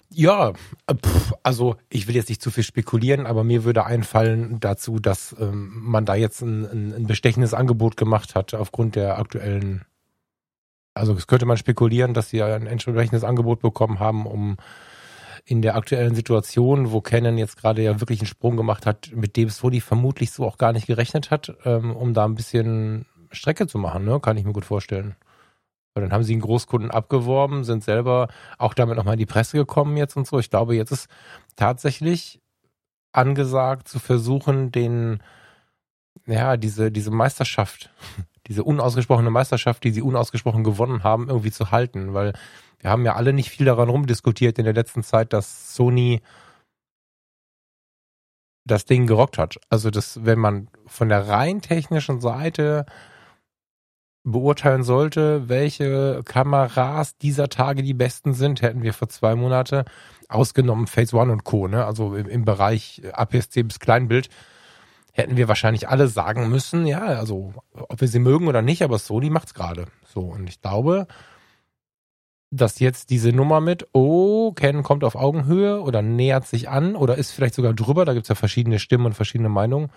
Ja, äh, pff, also ich will jetzt nicht zu viel spekulieren, aber mir würde einfallen dazu, dass ähm, man da jetzt ein, ein, ein bestechendes Angebot gemacht hat aufgrund der aktuellen. Also es könnte man spekulieren, dass sie ein entsprechendes Angebot bekommen haben, um in der aktuellen Situation, wo Canon jetzt gerade ja wirklich einen Sprung gemacht hat, mit dem Sony vermutlich so auch gar nicht gerechnet hat, ähm, um da ein bisschen Strecke zu machen, ne? Kann ich mir gut vorstellen. Weil dann haben sie einen Großkunden abgeworben, sind selber auch damit nochmal in die Presse gekommen jetzt und so. Ich glaube, jetzt ist tatsächlich angesagt zu versuchen, den, ja, diese, diese Meisterschaft, diese unausgesprochene Meisterschaft, die sie unausgesprochen gewonnen haben, irgendwie zu halten. Weil wir haben ja alle nicht viel daran rumdiskutiert in der letzten Zeit, dass Sony das Ding gerockt hat. Also das, wenn man von der rein technischen Seite beurteilen sollte, welche Kameras dieser Tage die besten sind, hätten wir vor zwei Monate ausgenommen Phase One und Co. Ne? Also im, im Bereich APS-C bis Kleinbild hätten wir wahrscheinlich alle sagen müssen, ja, also ob wir sie mögen oder nicht, aber Sony macht's gerade. So und ich glaube, dass jetzt diese Nummer mit, oh, Canon kommt auf Augenhöhe oder nähert sich an oder ist vielleicht sogar drüber, da gibt's ja verschiedene Stimmen und verschiedene Meinungen,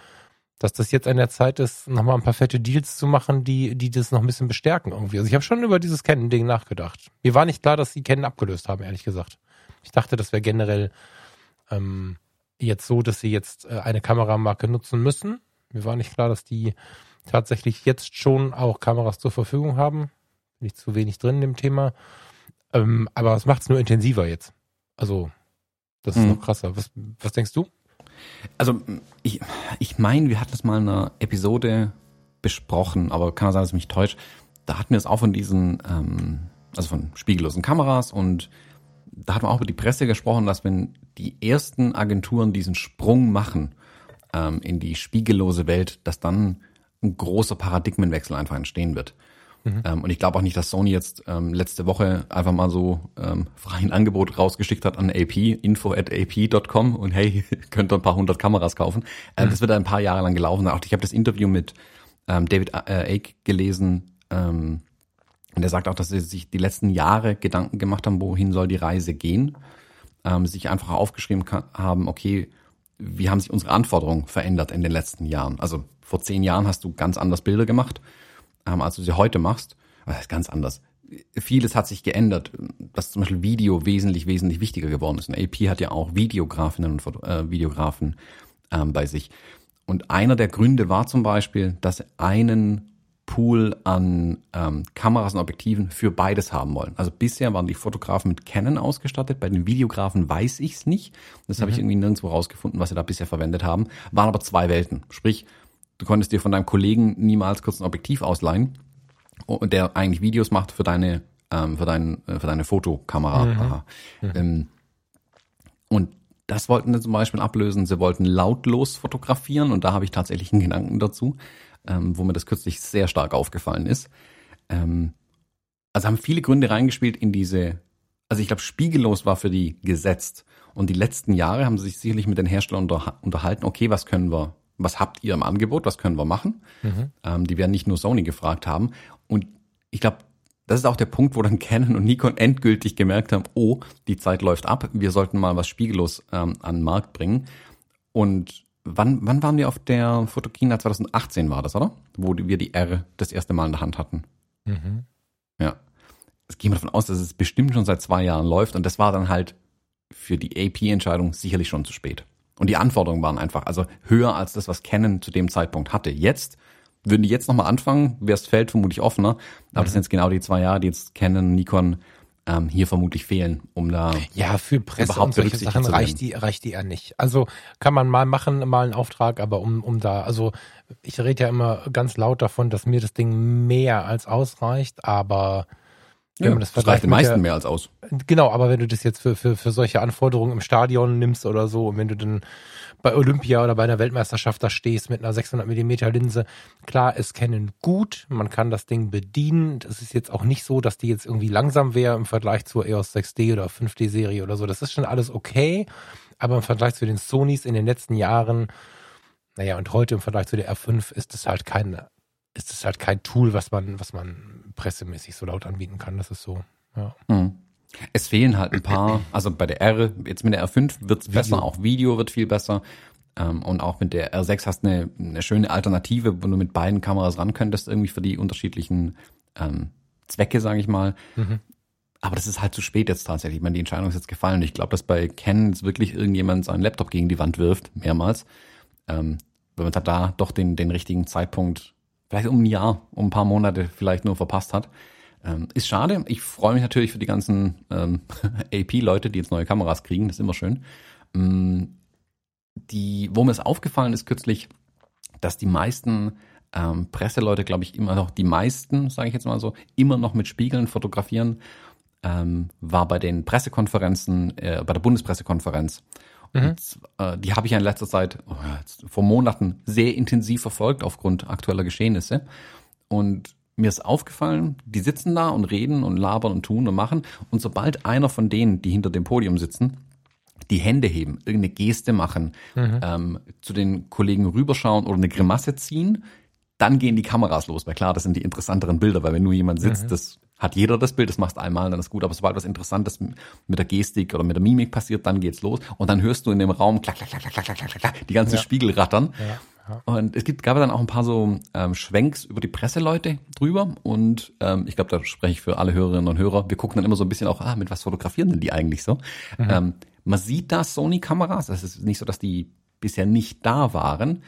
dass das jetzt an der Zeit ist, nochmal ein paar fette Deals zu machen, die, die das noch ein bisschen bestärken irgendwie. Also ich habe schon über dieses Canon-Ding nachgedacht. Mir war nicht klar, dass sie Canon abgelöst haben, ehrlich gesagt. Ich dachte, das wäre generell ähm, jetzt so, dass sie jetzt äh, eine Kameramarke nutzen müssen. Mir war nicht klar, dass die tatsächlich jetzt schon auch Kameras zur Verfügung haben. Bin ich zu wenig drin in dem Thema. Ähm, aber es macht es nur intensiver jetzt. Also, das ist Mhm. noch krasser. Was, was denkst du? Also ich, ich meine, wir hatten es mal in einer Episode besprochen, aber kann sein, dass es mich täuscht. Da hatten wir es auch von diesen, ähm, also von spiegellosen Kameras und da hatten wir auch über die Presse gesprochen, dass wenn die ersten Agenturen diesen Sprung machen ähm, in die spiegellose Welt, dass dann ein großer Paradigmenwechsel einfach entstehen wird. Ähm, und ich glaube auch nicht, dass Sony jetzt ähm, letzte Woche einfach mal so ähm, <laughs> frei ein Angebot rausgeschickt hat an AP, info at ap.com und hey, <laughs> könnt ihr ein paar hundert Kameras kaufen. Ähm, Das wird ein paar Jahre lang gelaufen. Auch ich habe das Interview mit ähm, David äh, Ake gelesen ähm, und er sagt auch, dass sie sich die letzten Jahre Gedanken gemacht haben, wohin soll die Reise gehen. Ähm, sich einfach aufgeschrieben haben, okay, wie haben sich unsere Anforderungen verändert in den letzten Jahren? Also vor zehn Jahren hast du ganz anders Bilder gemacht, ähm, als du sie heute machst. Das ist ganz anders. Vieles hat sich geändert, dass zum Beispiel Video wesentlich, wesentlich wichtiger geworden ist. Und AP hat ja auch Videografinnen und Foto äh, Videografen ähm, bei sich. Und einer der Gründe war zum Beispiel, dass einen Pool an ähm, Kameras und Objektiven für beides haben wollen. Also bisher waren die Fotografen mit Canon ausgestattet, bei den Videografen weiß ich es nicht. Das habe ich irgendwie nirgendwo rausgefunden, was sie da bisher verwendet haben. Waren aber zwei Welten. Sprich, du konntest dir von deinem Kollegen niemals kurz ein Objektiv ausleihen der eigentlich Videos macht für deine ähm, für, dein, äh, für deine Fotokamera. Mhm. Ähm, und das wollten sie zum Beispiel ablösen. Sie wollten lautlos fotografieren und da habe ich tatsächlich einen Gedanken dazu, ähm, wo mir das kürzlich sehr stark aufgefallen ist. Ähm, also haben viele Gründe reingespielt in diese, also ich glaube, spiegellos war für die gesetzt. Und die letzten Jahre haben sie sich sicherlich mit den Herstellern unter, unterhalten, okay, was können wir, was habt ihr im Angebot, was können wir machen? Mhm. Ähm, die werden nicht nur Sony gefragt haben. Und ich glaube, das ist auch der Punkt, wo dann Canon und Nikon endgültig gemerkt haben, oh, die Zeit läuft ab, wir sollten mal was spiegellos ähm, an den Markt bringen. Und wann, wann waren wir auf der Fotokina? 2018 war das, oder? Wo wir die R das erste Mal in der Hand hatten. Mhm. Ja. Es gehen wir davon aus, dass es bestimmt schon seit zwei Jahren läuft und das war dann halt für die AP-Entscheidung sicherlich schon zu spät. Und die Anforderungen waren einfach, also höher als das, was Canon zu dem Zeitpunkt hatte. Jetzt würden die jetzt nochmal anfangen, wäre das Feld vermutlich offener. Aber mhm. das sind jetzt genau die zwei Jahre, die jetzt Canon, Nikon ähm, hier vermutlich fehlen, um da ja für Presse überhaupt und solche Sachen reicht die reicht die ja nicht. Also kann man mal machen, mal einen Auftrag, aber um um da also ich rede ja immer ganz laut davon, dass mir das Ding mehr als ausreicht, aber wenn ja, man das, das reicht den meisten der, mehr als aus. Genau, aber wenn du das jetzt für, für, für solche Anforderungen im Stadion nimmst oder so und wenn du dann bei Olympia oder bei einer Weltmeisterschaft da stehst mit einer 600 Millimeter Linse. Klar, es kennen gut, man kann das Ding bedienen. Es ist jetzt auch nicht so, dass die jetzt irgendwie langsam wäre im Vergleich zur EOS 6D oder 5D Serie oder so. Das ist schon alles okay, aber im Vergleich zu den Sonys in den letzten Jahren, naja, und heute im Vergleich zu der R5 ist es halt kein, ist es halt kein Tool, was man, was man pressemäßig so laut anbieten kann. Das ist so, ja. Mhm. Es fehlen halt ein paar, also bei der R, jetzt mit der R5 wird's besser, auch Video wird viel besser. Ähm, und auch mit der R6 hast du eine, eine schöne Alternative, wo du mit beiden Kameras ran könntest, irgendwie für die unterschiedlichen ähm, Zwecke, sage ich mal. Mhm. Aber das ist halt zu spät jetzt tatsächlich. Ich meine, die Entscheidung ist jetzt gefallen. Und ich glaube, dass bei Canon jetzt wirklich irgendjemand seinen Laptop gegen die Wand wirft, mehrmals. Ähm, weil man da doch den, den richtigen Zeitpunkt, vielleicht um ein Jahr, um ein paar Monate vielleicht nur verpasst hat. Ähm, ist schade. Ich freue mich natürlich für die ganzen ähm, <laughs> AP-Leute, die jetzt neue Kameras kriegen. Das ist immer schön. Ähm, die, wo mir es aufgefallen ist kürzlich, dass die meisten ähm, Presseleute, glaube ich, immer noch, die meisten, sage ich jetzt mal so, immer noch mit Spiegeln fotografieren, ähm, war bei den Pressekonferenzen, äh, bei der Bundespressekonferenz. Mhm. Und, äh, die habe ich ja in letzter Zeit, oh, vor Monaten, sehr intensiv verfolgt aufgrund aktueller Geschehnisse. Und mir ist aufgefallen, die sitzen da und reden und labern und tun und machen. Und sobald einer von denen, die hinter dem Podium sitzen, die Hände heben, irgendeine Geste machen, mhm. ähm, zu den Kollegen rüberschauen oder eine Grimasse ziehen, dann gehen die Kameras los. Weil klar, das sind die interessanteren Bilder, weil wenn nur jemand sitzt, mhm. das hat jeder das Bild, das machst einmal, dann ist gut. Aber sobald was Interessantes mit der Gestik oder mit der Mimik passiert, dann geht's los. Und dann hörst du in dem Raum klack, klack, klack, klack, klack, klack, klack, die ganzen ja. Spiegel rattern. Ja. Und es gibt, gab dann auch ein paar so ähm, Schwenks über die Presseleute drüber. Und ähm, ich glaube, da spreche ich für alle Hörerinnen und Hörer. Wir gucken dann immer so ein bisschen auch, ah, mit was fotografieren denn die eigentlich so? Mhm. Ähm, man sieht da Sony-Kameras. Es ist nicht so, dass die bisher nicht da waren.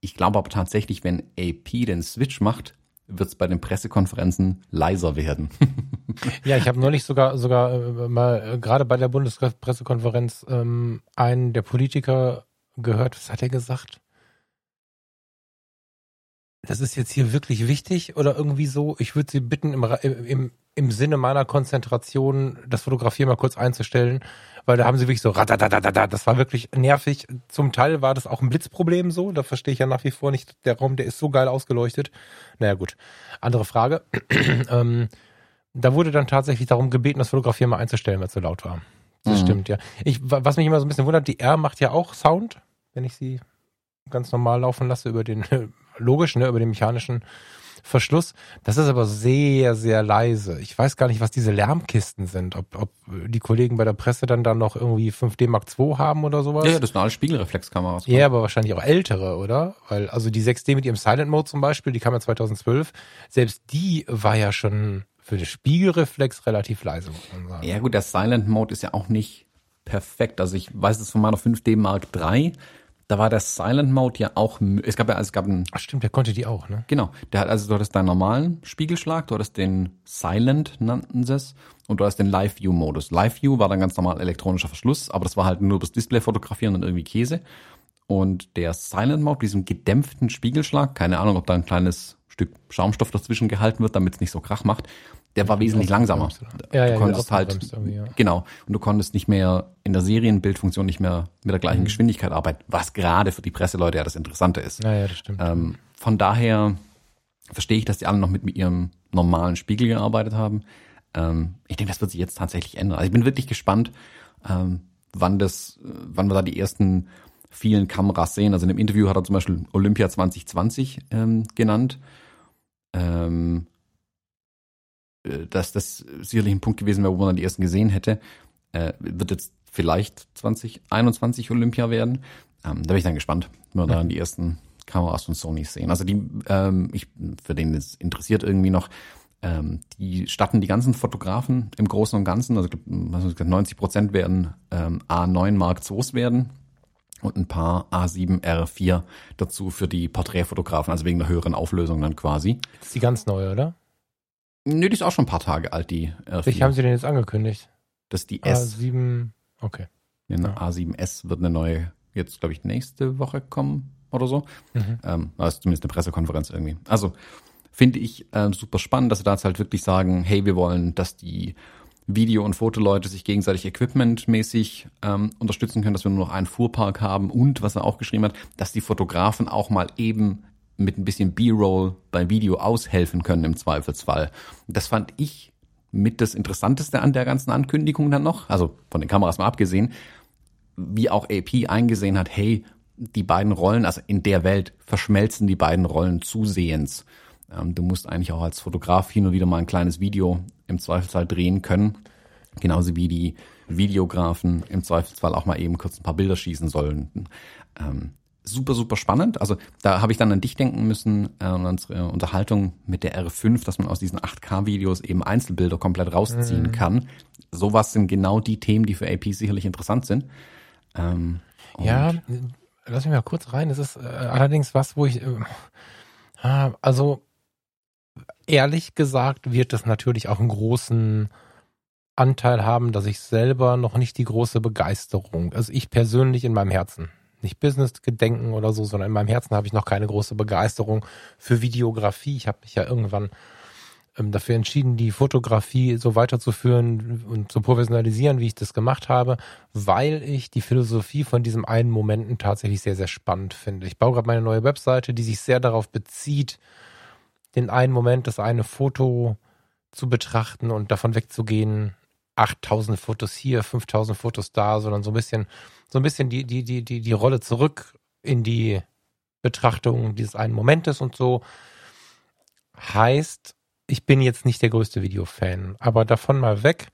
Ich glaube aber tatsächlich, wenn AP den Switch macht, wird es bei den Pressekonferenzen leiser werden. <laughs> ja, ich habe neulich sogar sogar äh, mal äh, gerade bei der Bundespressekonferenz ähm, einen der Politiker gehört. Was hat er gesagt? Das ist jetzt hier wirklich wichtig oder irgendwie so. Ich würde Sie bitten, im, im, im Sinne meiner Konzentration das Fotografieren mal kurz einzustellen, weil da haben Sie wirklich so, das war wirklich nervig. Zum Teil war das auch ein Blitzproblem so, da verstehe ich ja nach wie vor nicht. Der Raum, der ist so geil ausgeleuchtet. Naja gut, andere Frage. <clears throat> ähm, da wurde dann tatsächlich darum gebeten, das Fotografieren mal einzustellen, weil es so laut war. Das mhm. stimmt, ja. Ich, was mich immer so ein bisschen wundert, die R macht ja auch Sound, wenn ich sie ganz normal laufen lasse über den <laughs> logisch, ne, über den mechanischen Verschluss. Das ist aber sehr, sehr leise. Ich weiß gar nicht, was diese Lärmkisten sind. Ob, ob die Kollegen bei der Presse dann dann noch irgendwie 5D Mark II haben oder sowas. Ja, ja das sind alle Spiegelreflexkameras. Ja, aber wahrscheinlich auch ältere, oder? Weil, also die 6D mit ihrem Silent Mode zum Beispiel, die kam ja 2012. Selbst die war ja schon für den Spiegelreflex relativ leise, muss man sagen. Ja gut, der Silent Mode ist ja auch nicht perfekt. Also ich weiß es von meiner 5D Mark III da war der Silent Mode ja auch, es gab ja, es gab einen. Ach stimmt, der konnte die auch, ne? Genau. Der hat, also du hattest deinen normalen Spiegelschlag, du hattest den Silent, nannten sie es, und du hast den Live View Modus. Live View war dann ganz normal elektronischer Verschluss, aber das war halt nur das Display fotografieren und irgendwie Käse. Und der Silent Mode, diesem gedämpften Spiegelschlag, keine Ahnung, ob da ein kleines Stück Schaumstoff dazwischen gehalten wird, damit es nicht so Krach macht, der war wesentlich langsamer. Ja, ja, du konntest halt, ja. genau, und du konntest nicht mehr in der Serienbildfunktion nicht mehr mit der gleichen Mhm. Geschwindigkeit arbeiten, was gerade für die Presseleute ja das Interessante ist. Ja, ja, das stimmt. Ähm, von daher verstehe ich, dass die alle noch mit ihrem normalen Spiegel gearbeitet haben. Ähm, ich denke, das wird sich jetzt tatsächlich ändern. Also ich bin wirklich gespannt, ähm, wann das, äh, wann wir da die ersten vielen Kameras sehen. Also in dem Interview hat er zum Beispiel Olympia 2020 ähm, genannt. Ähm, äh, dass das sicherlich ein Punkt gewesen wäre, wo man dann die ersten gesehen hätte. Äh, wird jetzt vielleicht 2021 Olympia werden. Ähm, da bin ich dann gespannt, wenn wir da die ersten Kameras von Sony sehen. Also die, ähm, ich, für den es interessiert irgendwie noch, ähm, die statten die ganzen Fotografen im Großen und Ganzen, also ich glaub, was weiß ich, 90 Prozent werden ähm, A9 Mark IIs werden und ein paar A7 R4 dazu für die Porträtfotografen, also wegen der höheren Auflösung dann quasi. Das ist die ganz neue, oder? Nö, die ist auch schon ein paar Tage alt, die R4. Welche haben sie denn jetzt angekündigt? das ist die S. A7. Okay. Eine Ja. A7S wird eine neue, jetzt glaube ich, nächste Woche kommen oder so. Mhm. Ähm, das ist zumindest eine Pressekonferenz irgendwie. Also finde ich äh, super spannend, dass sie da jetzt halt wirklich sagen, hey, wir wollen, dass die Video- und Fotoleute sich gegenseitig equipmentmäßig ähm, unterstützen können, dass wir nur noch einen Fuhrpark haben und, was er auch geschrieben hat, dass die Fotografen auch mal eben mit ein bisschen B-Roll beim Video aushelfen können im Zweifelsfall. Das fand ich mit das Interessanteste an der ganzen Ankündigung dann noch, also von den Kameras mal abgesehen, wie auch AP eingesehen hat, hey, die beiden Rollen, also in der Welt verschmelzen die beiden Rollen zusehends. Ähm, du musst eigentlich auch als Fotograf hin und wieder mal ein kleines Video im Zweifelsfall drehen können. Genauso wie die Videografen im Zweifelsfall auch mal eben kurz ein paar Bilder schießen sollen. Ähm, super, super spannend. Also da habe ich dann an dich denken müssen, äh, an unsere Unterhaltung mit der R5, dass man aus diesen 8K-Videos eben Einzelbilder komplett rausziehen kann. Sowas sind genau die Themen, die für AP sicherlich interessant sind. Ähm, Ja, lass mich mal kurz rein. Das ist äh, allerdings was, wo ich, äh, ah, also ehrlich gesagt wird das natürlich auch einen großen Anteil haben, dass ich selber noch nicht die große Begeisterung, also ich persönlich in meinem Herzen, nicht Business-Gedenken oder so, sondern in meinem Herzen habe ich noch keine große Begeisterung für Videografie. Ich habe mich ja irgendwann ähm, dafür entschieden, die Fotografie so weiterzuführen und zu professionalisieren, wie ich das gemacht habe, weil ich die Philosophie von diesem einen Momenten tatsächlich sehr, sehr spannend finde. Ich baue gerade meine neue Webseite, die sich sehr darauf bezieht, den einen Moment, das eine Foto zu betrachten und davon wegzugehen, 8000 Fotos hier, 5000 Fotos da, sondern so ein bisschen, so ein bisschen die, die, die, die, die Rolle zurück in die Betrachtung dieses einen Momentes und so. Heißt, ich bin jetzt nicht der größte Videofan, aber davon mal weg,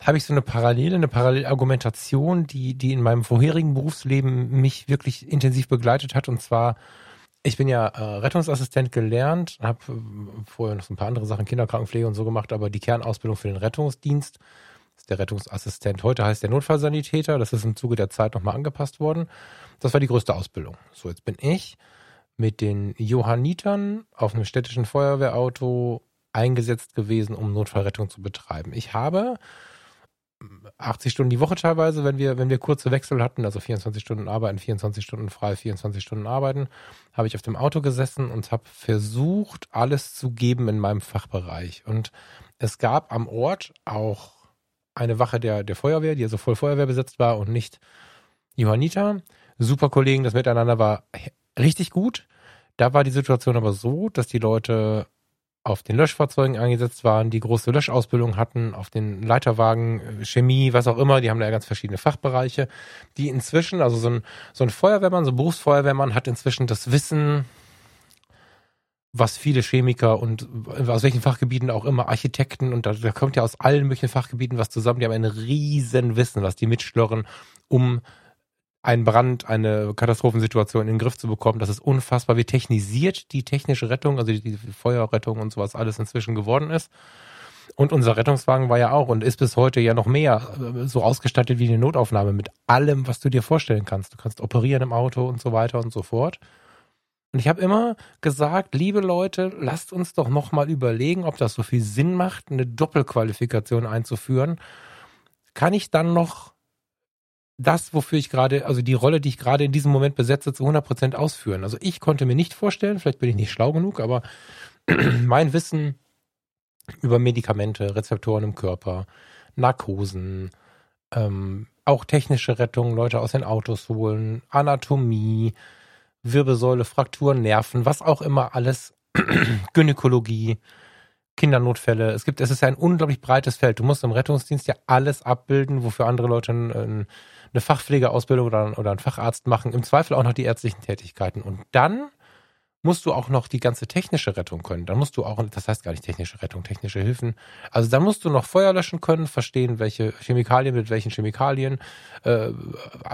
habe ich so eine Parallele, eine Parallelargumentation, die, die in meinem vorherigen Berufsleben mich wirklich intensiv begleitet hat. Und zwar, ich bin ja äh, Rettungsassistent gelernt, habe äh, vorher noch so ein paar andere Sachen, Kinderkrankenpflege und so gemacht, aber die Kernausbildung für den Rettungsdienst ist der Rettungsassistent. Heute heißt der Notfallsanitäter. Das ist im Zuge der Zeit nochmal angepasst worden. Das war die größte Ausbildung. So, jetzt bin ich mit den Johannitern auf einem städtischen Feuerwehrauto eingesetzt gewesen, um Notfallrettung zu betreiben. Ich habe 80 Stunden die Woche teilweise, wenn wir, wenn wir kurze Wechsel hatten, also 24 Stunden arbeiten, 24 Stunden frei, 24 Stunden arbeiten, habe ich auf dem Auto gesessen und habe versucht, alles zu geben in meinem Fachbereich. Und es gab am Ort auch eine Wache der, der Feuerwehr, die also voll Feuerwehr besetzt war und nicht Johanniter. Super Kollegen, das Miteinander war richtig gut. Da war die Situation aber so, dass die Leute auf den Löschfahrzeugen eingesetzt waren, die große Löschausbildung hatten, auf den Leiterwagen, Chemie, was auch immer, die haben da ja ganz verschiedene Fachbereiche, die inzwischen, also so ein, so ein Feuerwehrmann, so ein Berufsfeuerwehrmann hat inzwischen das Wissen, was viele Chemiker und aus welchen Fachgebieten auch immer, Architekten und da, da kommt ja aus allen möglichen Fachgebieten was zusammen, die haben ein riesen Wissen, was die mitschlörren, um einen Brand, eine Katastrophensituation in den Griff zu bekommen. Das ist unfassbar, wie technisiert die technische Rettung, also die, die Feuerrettung und sowas alles inzwischen geworden ist. Und unser Rettungswagen war ja auch und ist bis heute ja noch mehr äh, so ausgestattet wie eine Notaufnahme mit allem, was du dir vorstellen kannst. Du kannst operieren im Auto und so weiter und so fort. Und ich habe immer gesagt, liebe Leute, lasst uns doch nochmal überlegen, ob das so viel Sinn macht, eine Doppelqualifikation einzuführen. Kann ich dann noch das, wofür ich gerade, also die Rolle, die ich gerade in diesem Moment besetze, zu 100 Prozent ausführen. Also ich konnte mir nicht vorstellen, vielleicht bin ich nicht schlau genug, aber <clears throat> mein Wissen über Medikamente, Rezeptoren im Körper, Narkosen, ähm, auch technische Rettung, Leute aus den Autos holen, Anatomie, Wirbelsäule, Frakturen, Nerven, was auch immer alles, <clears throat> Gynäkologie, Kindernotfälle. Es gibt, es ist ja ein unglaublich breites Feld. Du musst im Rettungsdienst ja alles abbilden, wofür andere Leute ein, eine Fachpflegeausbildung oder, oder einen Facharzt machen. Im Zweifel auch noch die ärztlichen Tätigkeiten. Und dann musst du auch noch die ganze technische Rettung können. Dann musst du auch, das heißt gar nicht technische Rettung, technische Hilfen. Also dann musst du noch Feuer löschen können, verstehen, welche Chemikalien mit welchen Chemikalien äh,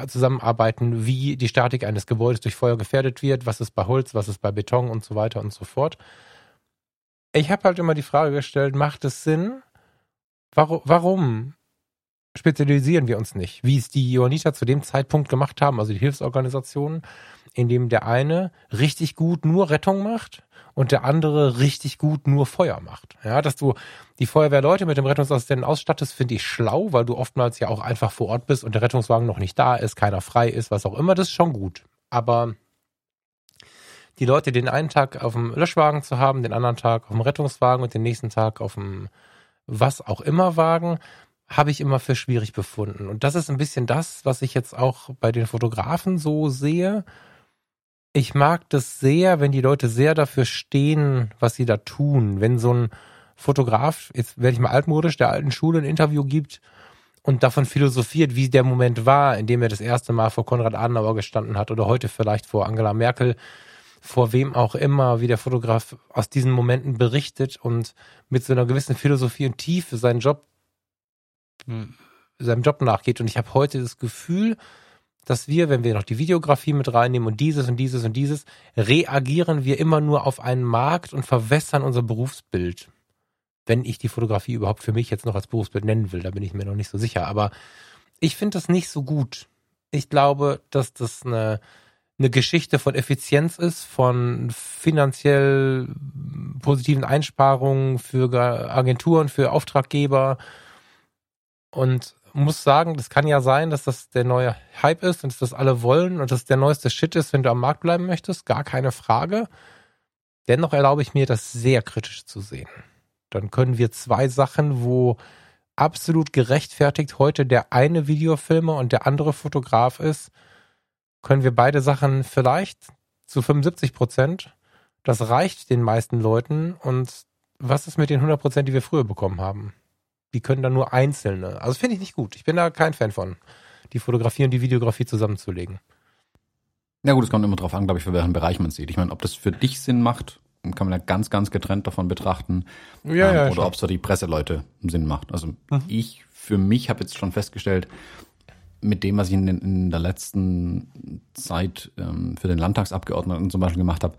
zusammenarbeiten, wie die Statik eines Gebäudes durch Feuer gefährdet wird, was ist bei Holz, was ist bei Beton und so weiter und so fort. Ich habe halt immer die Frage gestellt, macht es Sinn? Warum, warum spezialisieren wir uns nicht, wie es die Johanniter zu dem Zeitpunkt gemacht haben, also die Hilfsorganisationen, indem der eine richtig gut nur Rettung macht und der andere richtig gut nur Feuer macht. Ja, dass du die Feuerwehrleute mit dem Rettungsassistenten ausstattest, finde ich schlau, weil du oftmals ja auch einfach vor Ort bist und der Rettungswagen noch nicht da ist, keiner frei ist, was auch immer, das ist schon gut. Aber die Leute den einen Tag auf dem Löschwagen zu haben, den anderen Tag auf dem Rettungswagen und den nächsten Tag auf dem was auch immer Wagen, habe ich immer für schwierig befunden. Und das ist ein bisschen das, was ich jetzt auch bei den Fotografen so sehe. Ich mag das sehr, wenn die Leute sehr dafür stehen, was sie da tun. Wenn so ein Fotograf, jetzt werde ich mal altmodisch, der alten Schule ein Interview gibt und davon philosophiert, wie der Moment war, in dem er das erste Mal vor Konrad Adenauer gestanden hat oder heute vielleicht vor Angela Merkel, vor wem auch immer, wie der Fotograf aus diesen Momenten berichtet und mit so einer gewissen Philosophie und Tiefe seinen Job seinem Job nachgeht. Und ich habe heute das Gefühl, dass wir, wenn wir noch die Videografie mit reinnehmen und dieses und dieses und dieses, reagieren wir immer nur auf einen Markt und verwässern unser Berufsbild. Wenn ich die Fotografie überhaupt für mich jetzt noch als Berufsbild nennen will, da bin ich mir noch nicht so sicher. Aber ich finde das nicht so gut. Ich glaube, dass das eine, eine Geschichte von Effizienz ist, von finanziell positiven Einsparungen für Agenturen, für Auftraggeber, und muss sagen, das kann ja sein, dass das der neue Hype ist und dass das alle wollen und dass der neueste Shit ist, wenn du am Markt bleiben möchtest, gar keine Frage. Dennoch erlaube ich mir, das sehr kritisch zu sehen. Dann können wir zwei Sachen, wo absolut gerechtfertigt heute der eine Videofilmer und der andere Fotograf ist, können wir beide Sachen vielleicht zu 75 Prozent. Das reicht den meisten Leuten. Und was ist mit den 100 Prozent, die wir früher bekommen haben? die können dann nur einzelne. Also finde ich nicht gut. Ich bin da kein Fan von, die Fotografie und die Videografie zusammenzulegen. Ja gut, es kommt immer drauf an, glaube ich, für welchen Bereich man sieht. Ich meine, ob das für dich Sinn macht, kann man ja ganz, ganz getrennt davon betrachten. Ja, ähm, ja, oder ob es für die Presseleute Sinn macht. Also mhm. ich für mich habe jetzt schon festgestellt, mit dem, was ich in, in der letzten Zeit ähm, für den Landtagsabgeordneten zum Beispiel gemacht habe,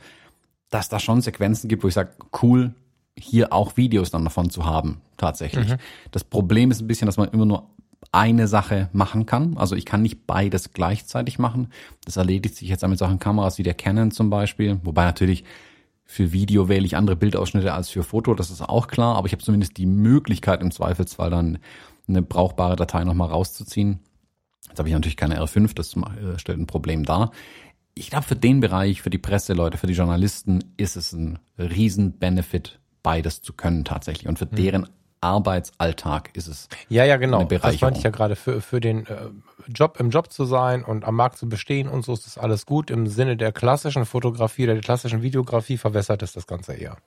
dass da schon Sequenzen gibt, wo ich sage, cool, hier auch Videos dann davon zu haben, tatsächlich. Mhm. Das Problem ist ein bisschen, dass man immer nur eine Sache machen kann. Also ich kann nicht beides gleichzeitig machen. Das erledigt sich jetzt mit Sachen Kameras wie der Canon zum Beispiel. Wobei natürlich für Video wähle ich andere Bildausschnitte als für Foto, das ist auch klar. Aber ich habe zumindest die Möglichkeit im Zweifelsfall dann eine brauchbare Datei nochmal rauszuziehen. Jetzt habe ich natürlich keine R5, das äh, stellt ein Problem dar. Ich glaube, für den Bereich, für die Presseleute, für die Journalisten ist es ein riesen Benefit, beides zu können tatsächlich. Und für hm. deren Arbeitsalltag ist es. Ja, ja, genau. Das meinte ich ja gerade. Für, für den äh, Job im Job zu sein und am Markt zu bestehen und so ist das alles gut. Im Sinne der klassischen Fotografie oder der klassischen Videografie verwässert es das Ganze eher.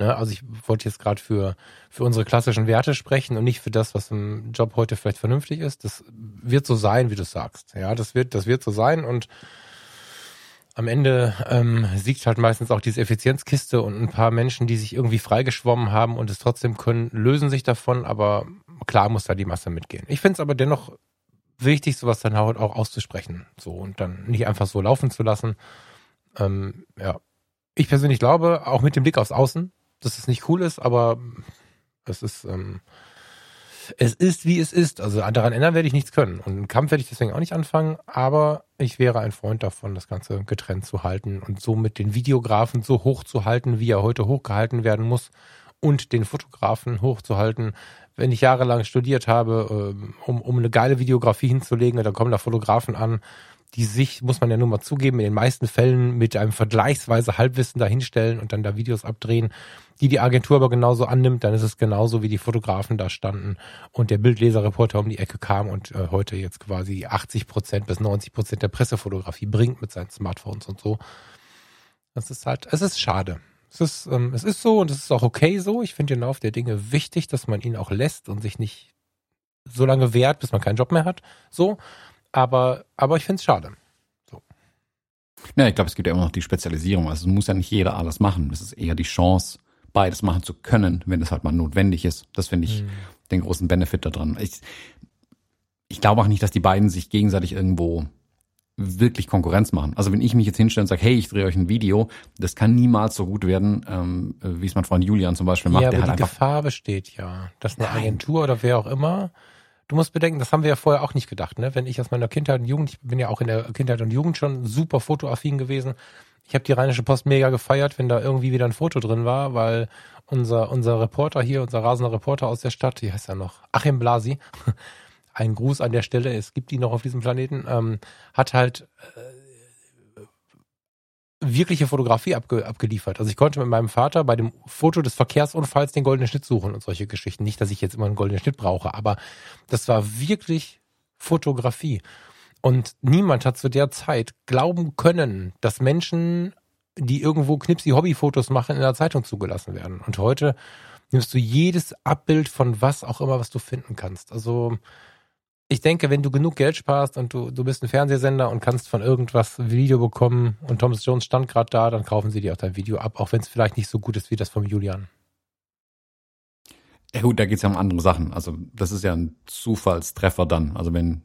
Ne? Also ich wollte jetzt gerade für, für unsere klassischen Werte sprechen und nicht für das, was im Job heute vielleicht vernünftig ist. Das wird so sein, wie du sagst. Ja, das wird, das wird so sein und am Ende ähm, siegt halt meistens auch diese Effizienzkiste und ein paar Menschen, die sich irgendwie freigeschwommen haben und es trotzdem können, lösen sich davon, aber klar muss da die Masse mitgehen. Ich finde es aber dennoch wichtig, sowas dann auch auszusprechen. So und dann nicht einfach so laufen zu lassen. Ähm, ja. Ich persönlich glaube, auch mit dem Blick aufs Außen, dass es nicht cool ist, aber es ist ähm, es ist, wie es ist. Also daran ändern werde ich nichts können. Und einen Kampf werde ich deswegen auch nicht anfangen, aber ich wäre ein Freund davon, das Ganze getrennt zu halten und somit den Videografen so hoch zu halten, wie er heute hochgehalten werden muss, und den Fotografen hochzuhalten. Wenn ich jahrelang studiert habe, ähm, um, um eine geile Videografie hinzulegen, dann kommen da Fotografen an, die sich, muss man ja nur mal zugeben, in den meisten Fällen mit einem vergleichsweise Halbwissen dahinstellen und dann da Videos abdrehen, die die Agentur aber genauso annimmt, dann ist es genauso, wie die Fotografen da standen und der Bildleserreporter um die Ecke kam und äh, heute jetzt quasi 80 Prozent bis 90 Prozent der Pressefotografie bringt mit seinen Smartphones und so. Das ist halt, es ist schade. Es ist, ähm, es ist so und es ist auch okay so. Ich finde den Lauf der Dinge wichtig, dass man ihn auch lässt und sich nicht so lange wehrt, bis man keinen Job mehr hat. So. Aber, aber ich finde es schade. So. Ja, ich glaube, es gibt ja immer noch die Spezialisierung. Also es muss ja nicht jeder alles machen. Es ist eher die Chance, beides machen zu können, wenn es halt mal notwendig ist. Das finde ich mhm. den großen Benefit daran. Ich, ich glaube auch nicht, dass die beiden sich gegenseitig irgendwo wirklich Konkurrenz machen. Also wenn ich mich jetzt hinstelle und sage, hey, ich drehe euch ein Video, das kann niemals so gut werden, ähm, wie es mein Freund Julian zum Beispiel macht. Ja, aber der die halt Gefahr besteht ja, dass eine Nein. Agentur oder wer auch immer Du musst bedenken, das haben wir ja vorher auch nicht gedacht, ne? Wenn ich aus meiner Kindheit und Jugend, ich bin ja auch in der Kindheit und Jugend schon super fotoaffin gewesen. Ich habe die Rheinische Post mega gefeiert, wenn da irgendwie wieder ein Foto drin war, weil unser, unser Reporter hier, unser rasender Reporter aus der Stadt, wie heißt er noch? Achim Blasi. <laughs> Ein Gruß an der Stelle, es gibt ihn noch auf diesem Planeten, ähm, hat halt äh, wirkliche Fotografie abge, abgeliefert. Also ich konnte mit meinem Vater bei dem Foto des Verkehrsunfalls den goldenen Schnitt suchen und solche Geschichten. Nicht, dass ich jetzt immer einen goldenen Schnitt brauche, aber das war wirklich Fotografie. Und niemand hat zu der Zeit glauben können, dass Menschen, die irgendwo Knipsi Hobbyfotos machen, in der Zeitung zugelassen werden. Und heute nimmst du jedes Abbild von was auch immer, was du finden kannst. Also ich denke, wenn du genug Geld sparst und du, du bist ein Fernsehsender und kannst von irgendwas Video bekommen und Thomas Jones stand gerade da, dann kaufen sie dir auch dein Video ab, auch wenn es vielleicht nicht so gut ist wie das vom Julian. Ja gut, da geht es ja um andere Sachen. Also das ist ja ein Zufallstreffer dann. Also wenn,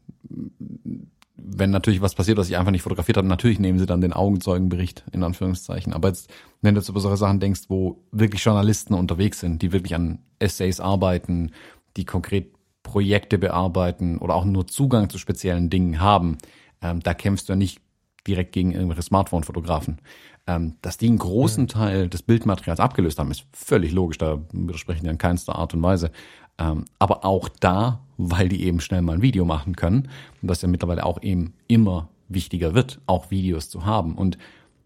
wenn natürlich was passiert, was ich einfach nicht fotografiert habe, natürlich nehmen sie dann den Augenzeugenbericht in Anführungszeichen. Aber jetzt, wenn du jetzt über solche Sachen denkst, wo wirklich Journalisten unterwegs sind, die wirklich an Essays arbeiten, die konkret Projekte bearbeiten oder auch nur Zugang zu speziellen Dingen haben, ähm, da kämpfst du ja nicht direkt gegen irgendwelche Smartphone-Fotografen. Ähm, dass die einen großen Teil des Bildmaterials abgelöst haben, ist völlig logisch, da widersprechen die in keinster Art und Weise. Ähm, aber auch da, weil die eben schnell mal ein Video machen können, und das ja mittlerweile auch eben immer wichtiger wird, auch Videos zu haben. Und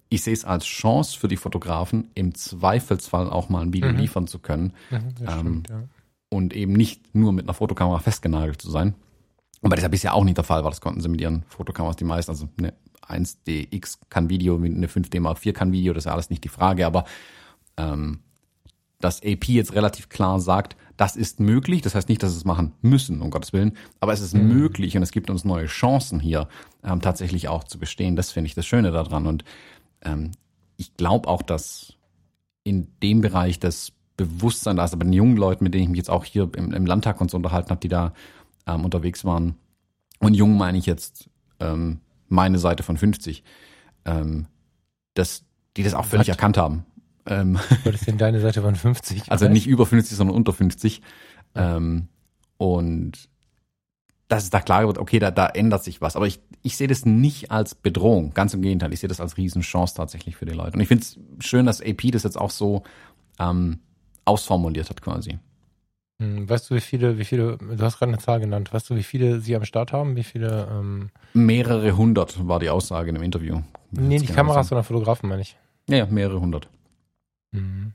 ich sehe es als Chance für die Fotografen, im Zweifelsfall auch mal ein Video mhm. liefern zu können. Mhm, ähm, stimmt, ja und eben nicht nur mit einer Fotokamera festgenagelt zu sein. Aber das ja bisher auch nicht der Fall war. Das konnten sie mit ihren Fotokameras die meisten. Also eine 1DX kann Video, eine 5D Mark IV kann Video, das ist ja alles nicht die Frage. Aber ähm, dass AP jetzt relativ klar sagt, das ist möglich. Das heißt nicht, dass sie es machen müssen, um Gottes Willen. Aber es ist mhm. möglich und es gibt uns neue Chancen hier ähm, tatsächlich auch zu bestehen. Das finde ich das Schöne daran. Und ähm, ich glaube auch, dass in dem Bereich das Bewusstsein da ist. Aber den jungen Leuten, mit denen ich mich jetzt auch hier im, im Landtag und so unterhalten habe, die da ähm, unterwegs waren, und jung meine ich jetzt ähm, meine Seite von 50, ähm, dass die das auch völlig Was? erkannt haben. Ähm, Was ist denn deine Seite von 50? <laughs> Also nicht über 50, sondern unter 50. Ähm, und dass es da klar wird, okay, da, da ändert sich was. Aber ich, ich sehe das nicht als Bedrohung, ganz im Gegenteil. Ich sehe das als Riesenchance tatsächlich für die Leute. Und ich finde es schön, dass AP das jetzt auch so ähm, ausformuliert hat quasi. Hm, weißt du, wie viele, wie viele, du hast gerade eine Zahl genannt, weißt du, wie viele sie am Start haben? Wie viele? Ähm mehrere hundert war die Aussage in dem Interview. Nee, nicht Kameras, sondern Fotografen, meine ich. Ja, ja mehrere hundert. Mhm.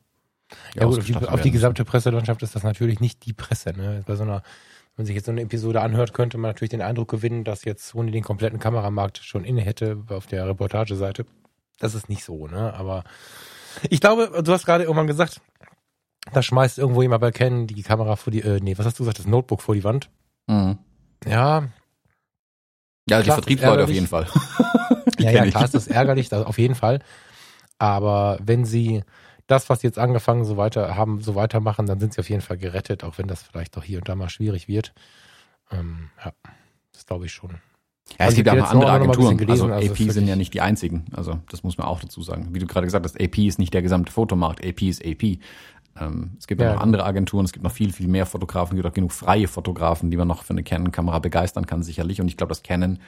Ja, gut, auf die, auf die, gesamte Presselandschaft ist das natürlich nicht die Presse. Ne? Bei so einer, wenn man sich jetzt so eine Episode anhört, könnte man natürlich den Eindruck gewinnen, dass jetzt Sony den kompletten Kameramarkt schon inne hätte auf der Reportageseite. Das ist nicht so, ne? Aber ich glaube, du hast gerade irgendwann gesagt, da schmeißt irgendwo jemand bei Ken die Kamera vor die, äh, nee, was hast du gesagt, das Notebook vor die Wand. Mhm. Ja. Ja, die Vertriebsleute auf jeden Fall. <laughs> ja, ja, klar ist das ärgerlich, auf jeden Fall. Aber wenn sie das, was sie jetzt angefangen so weiter haben, so weitermachen, dann sind sie auf jeden Fall gerettet, auch wenn das vielleicht doch hier und da mal schwierig wird. Ähm, ja, das glaube ich schon. Ja, es gibt auch andere Agenturen. Gelesen, also, also AP sind ja nicht die einzigen. Also das muss man auch dazu sagen. Wie du gerade gesagt hast, AP ist nicht der gesamte Fotomarkt. AP ist AP. Ähm, es gibt ja, noch andere Agenturen, es gibt noch viel, viel mehr Fotografen, es gibt auch genug freie Fotografen, die man noch für eine Canon-Kamera begeistern kann, sicherlich. Und ich glaube, dass Canon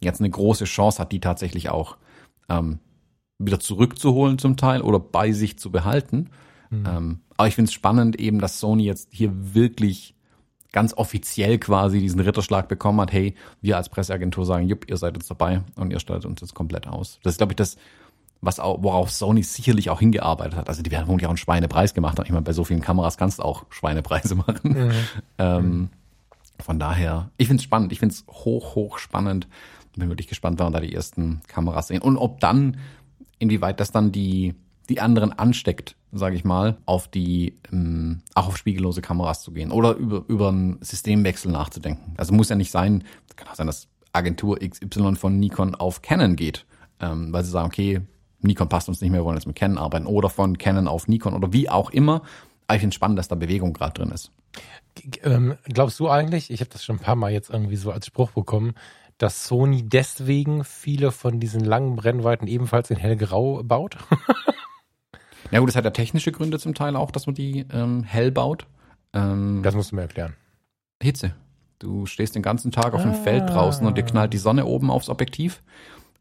jetzt eine große Chance hat, die tatsächlich auch ähm, wieder zurückzuholen zum Teil oder bei sich zu behalten. Mhm. Ähm, aber ich finde es spannend eben, dass Sony jetzt hier wirklich ganz offiziell quasi diesen Ritterschlag bekommen hat, hey, wir als Presseagentur sagen, jupp, ihr seid jetzt dabei und ihr stattet uns jetzt komplett aus. Das ist, glaube ich, das, was auch, worauf Sony sicherlich auch hingearbeitet hat. Also die werden ja auch einen Schweinepreis gemacht. Ich meine, bei so vielen Kameras kannst du auch Schweinepreise <laughs> machen. Mhm. ähm, von daher, ich finde es spannend. Ich finde es hoch, hoch spannend. Bin wirklich gespannt, wann wir da die ersten Kameras sehen. Und ob dann, inwieweit das dann die, die anderen ansteckt, sage ich mal, auf die, ähm, auch auf spiegellose Kameras zu gehen oder über, über einen Systemwechsel nachzudenken. Also muss ja nicht sein, kann auch sein, dass Agentur XY von Nikon auf Canon geht, ähm, weil sie sagen, okay, Nikon passt uns nicht mehr, wir wollen jetzt mit Canon arbeiten oder von Canon auf Nikon oder wie auch immer. Aber ich finde es spannend, dass da Bewegung gerade drin ist. Ähm, glaubst du eigentlich, ich habe das schon ein paar Mal jetzt irgendwie so als Spruch bekommen, dass Sony deswegen viele von diesen langen Brennweiten ebenfalls in hellgrau baut? <laughs> ja gut, es hat ja technische Gründe zum Teil auch, dass man die ähm, hell baut. Ähm, das musst du mir erklären. Hitze. Du stehst den ganzen Tag auf dem ah. Feld draußen und dir knallt die Sonne oben aufs Objektiv.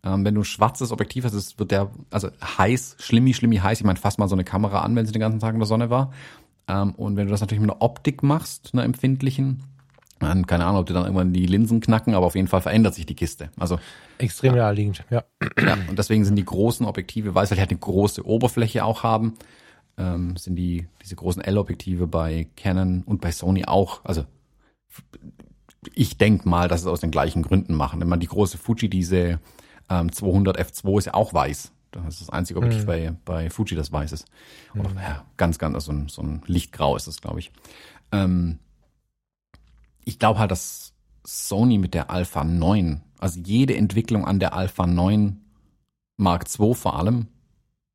Ähm, wenn du ein schwarzes Objektiv hast, es wird der, also heiß, schlimmi, schlimmi heiß. Ich meine, fass mal so eine Kamera an, wenn sie den ganzen Tag in der Sonne war. Ähm, und wenn du das natürlich mit einer Optik machst, einer empfindlichen, dann, keine Ahnung, ob dir dann irgendwann die Linsen knacken, aber auf jeden Fall verändert sich die Kiste. Also extrem ja. naheliegend, ja. ja. Und deswegen sind die großen Objektive, weil sie halt eine große Oberfläche auch haben, ähm, sind die diese großen L-Objektive bei Canon und bei Sony auch. Also ich denk mal, dass es aus den gleichen Gründen machen. Wenn man die große Fuji, diese ähm, 200 F2 ist ja auch weiß. Das ist das einzige Objektiv mhm. bei, bei Fuji, das weiß ist. Oder, mhm. ja, ganz, ganz, also ein, so ein Lichtgrau ist das, glaube ich. Ähm, ich glaube halt, dass Sony mit der Alpha 9, also jede Entwicklung an der Alpha 9 Mark II vor allem,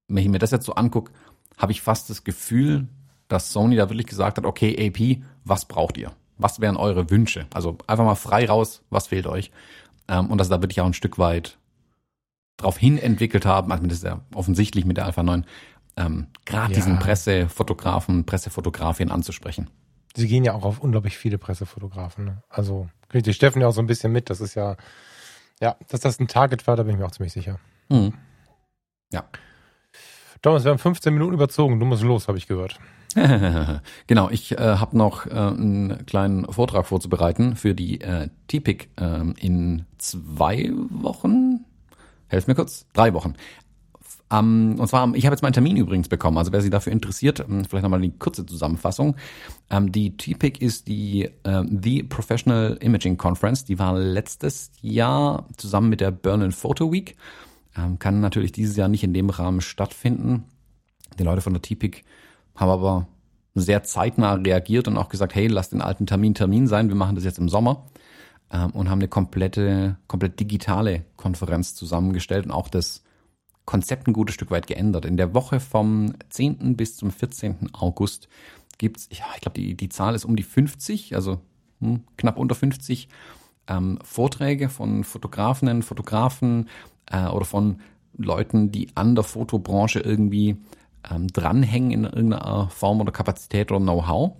wenn ich mir das jetzt so angucke, habe ich fast das Gefühl, dass Sony da wirklich gesagt hat, okay, AP, was braucht ihr? Was wären eure Wünsche? Also einfach mal frei raus, was fehlt euch? Ähm, und dass da wirklich auch ein Stück weit darauf hin entwickelt haben, also das ist ja offensichtlich mit der Alpha 9, ähm, gerade ja. diesen Pressefotografen, Pressefotografien anzusprechen. Sie gehen ja auch auf unglaublich viele Pressefotografen. Ne? Also kriegt die Steffen ja auch so ein bisschen mit. Das ist ja, ja, dass das ein Target war, da bin ich mir auch ziemlich sicher. Mhm. Ja. Thomas, wir haben 15 Minuten überzogen. Du musst los, habe ich gehört. <laughs> genau, ich äh, habe noch äh, einen kleinen Vortrag vorzubereiten für die äh, TPIC äh, in zwei Wochen. Helf mir kurz. Drei Wochen. Um, und zwar, ich habe jetzt meinen Termin übrigens bekommen. Also wer sich dafür interessiert, ähm, vielleicht nochmal die kurze Zusammenfassung. Um, ähm, die TPIC ist die uh, The Professional Imaging Conference. Die war letztes Jahr zusammen mit der Berlin Photo Week. Um, kann natürlich dieses Jahr nicht in dem Rahmen stattfinden. Die Leute von der TPIC haben aber sehr zeitnah reagiert und auch gesagt, hey, lass den alten Termin Termin sein, wir machen das jetzt im Sommer ähm, und haben eine komplette, komplett digitale Konferenz zusammengestellt und auch das Konzept ein gutes Stück weit geändert. In der Woche vom 10. bis zum 14. August gibt's, ja, ich glaube, die, die Zahl ist um die 50, also hm, knapp unter 50 ähm, Vorträge von Fotografinnen, Fotografen äh, oder von Leuten, die an der Fotobranche irgendwie ähm, dranhängen in irgendeiner Form oder Kapazität oder Know-how.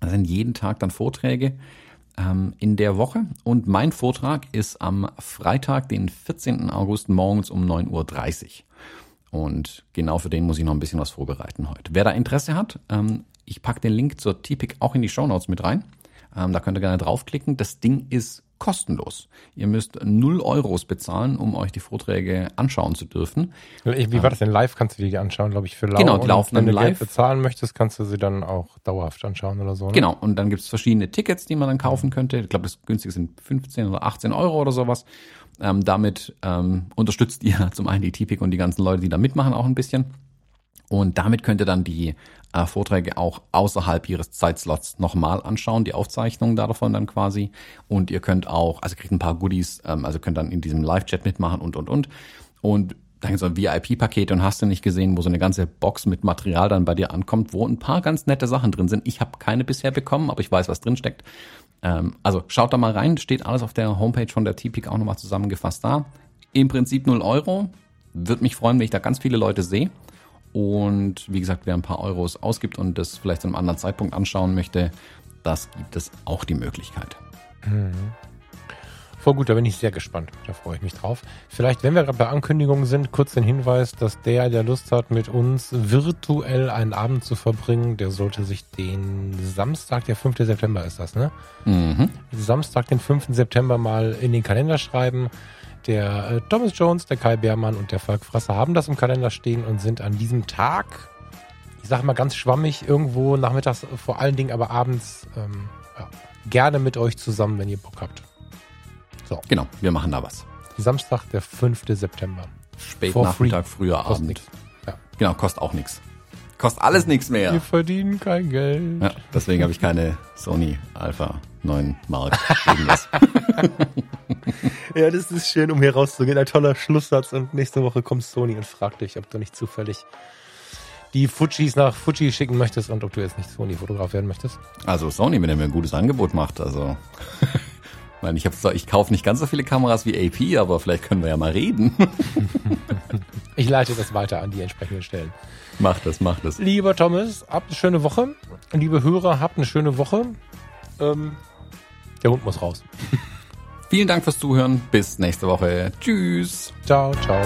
Das sind jeden Tag dann Vorträge ähm, in der Woche. Und mein Vortrag ist am Freitag, den 14. August morgens um 9.30 Uhr. Und genau für den muss ich noch ein bisschen was vorbereiten heute. Wer da Interesse hat, ähm, ich packe den Link zur TPIC auch in die Show Notes mit rein. Ähm, da könnt ihr gerne draufklicken. Das Ding ist kostenlos. Ihr müsst 0 Euros bezahlen, um euch die Vorträge anschauen zu dürfen. Wie war das denn live? Kannst du die anschauen, glaube ich, für lau. Genau, die laufen dann live. Wenn du Geld bezahlen möchtest, kannst du sie dann auch dauerhaft anschauen oder so. Ne? Genau, und dann gibt es verschiedene Tickets, die man dann kaufen könnte. Ich glaube, das günstige sind 15 oder 18 Euro oder sowas. Ähm, damit ähm, unterstützt ihr <laughs> zum einen die TPIC und die ganzen Leute, die da mitmachen, auch ein bisschen. Und damit könnt ihr dann die äh, Vorträge auch außerhalb ihres Zeitslots nochmal anschauen, die Aufzeichnungen davon dann quasi. Und ihr könnt auch, also kriegt ein paar Goodies, ähm, also könnt dann in diesem Live-Chat mitmachen und, und, und. Und dann gibt es so VIP-Pakete und hast du nicht gesehen, wo so eine ganze Box mit Material dann bei dir ankommt, wo ein paar ganz nette Sachen drin sind. Ich habe keine bisher bekommen, aber ich weiß, was drin steckt. Ähm, also schaut da mal rein, steht alles auf der Homepage von der TPIC auch nochmal zusammengefasst da. Im Prinzip 0 Euro. Würde mich freuen, wenn ich da ganz viele Leute sehe. Und wie gesagt, wer ein paar Euros ausgibt und das vielleicht zu einem anderen Zeitpunkt anschauen möchte, das gibt es auch die Möglichkeit. Mhm. Voll gut, da bin ich sehr gespannt. Da freue ich mich drauf. Vielleicht, wenn wir gerade bei Ankündigungen sind, kurz den Hinweis, dass der, der Lust hat, mit uns virtuell einen Abend zu verbringen, der sollte sich den Samstag, der 5. September ist das, ne? Mhm. Samstag, den 5. September mal in den Kalender schreiben. Der äh, Thomas Jones, der Kai Beermann und der Falk Frasser haben das im Kalender stehen und sind an diesem Tag, ich sage mal ganz schwammig, irgendwo nachmittags, vor allen Dingen aber abends, ähm, ja, gerne mit euch zusammen, wenn ihr Bock habt. Genau, wir machen da was. Samstag, der 5. September. Spät Nachmittag, früher Abend. nix. Ja. Genau, kostet auch nichts. Kostet alles nichts Wir mehr. verdienen kein Geld. Ja, deswegen habe ich keine Sony Alpha 9 Mark. <laughs> Ja, das ist schön, um hier rauszugehen. Ein toller Schlusssatz. Und nächste Woche kommt Sony und fragt dich, ob du nicht zufällig die Fujis nach Fuji schicken möchtest und ob du jetzt nicht Sony-Fotograf werden möchtest. Also Sony, wenn er mir ein gutes Angebot macht, also. <laughs> Ich meine, ich, hab zwar- ich kaufe nicht ganz so viele Kameras wie AP, aber vielleicht können wir ja mal reden. <laughs> Ich leite das weiter an die entsprechenden Stellen. Mach das, mach das. Lieber Thomas, habt eine schöne Woche. Liebe Hörer, habt eine schöne Woche. Ähm, der Hund muss raus. <laughs> Vielen Dank fürs Zuhören. Bis nächste Woche. Tschüss. Ciao, ciao.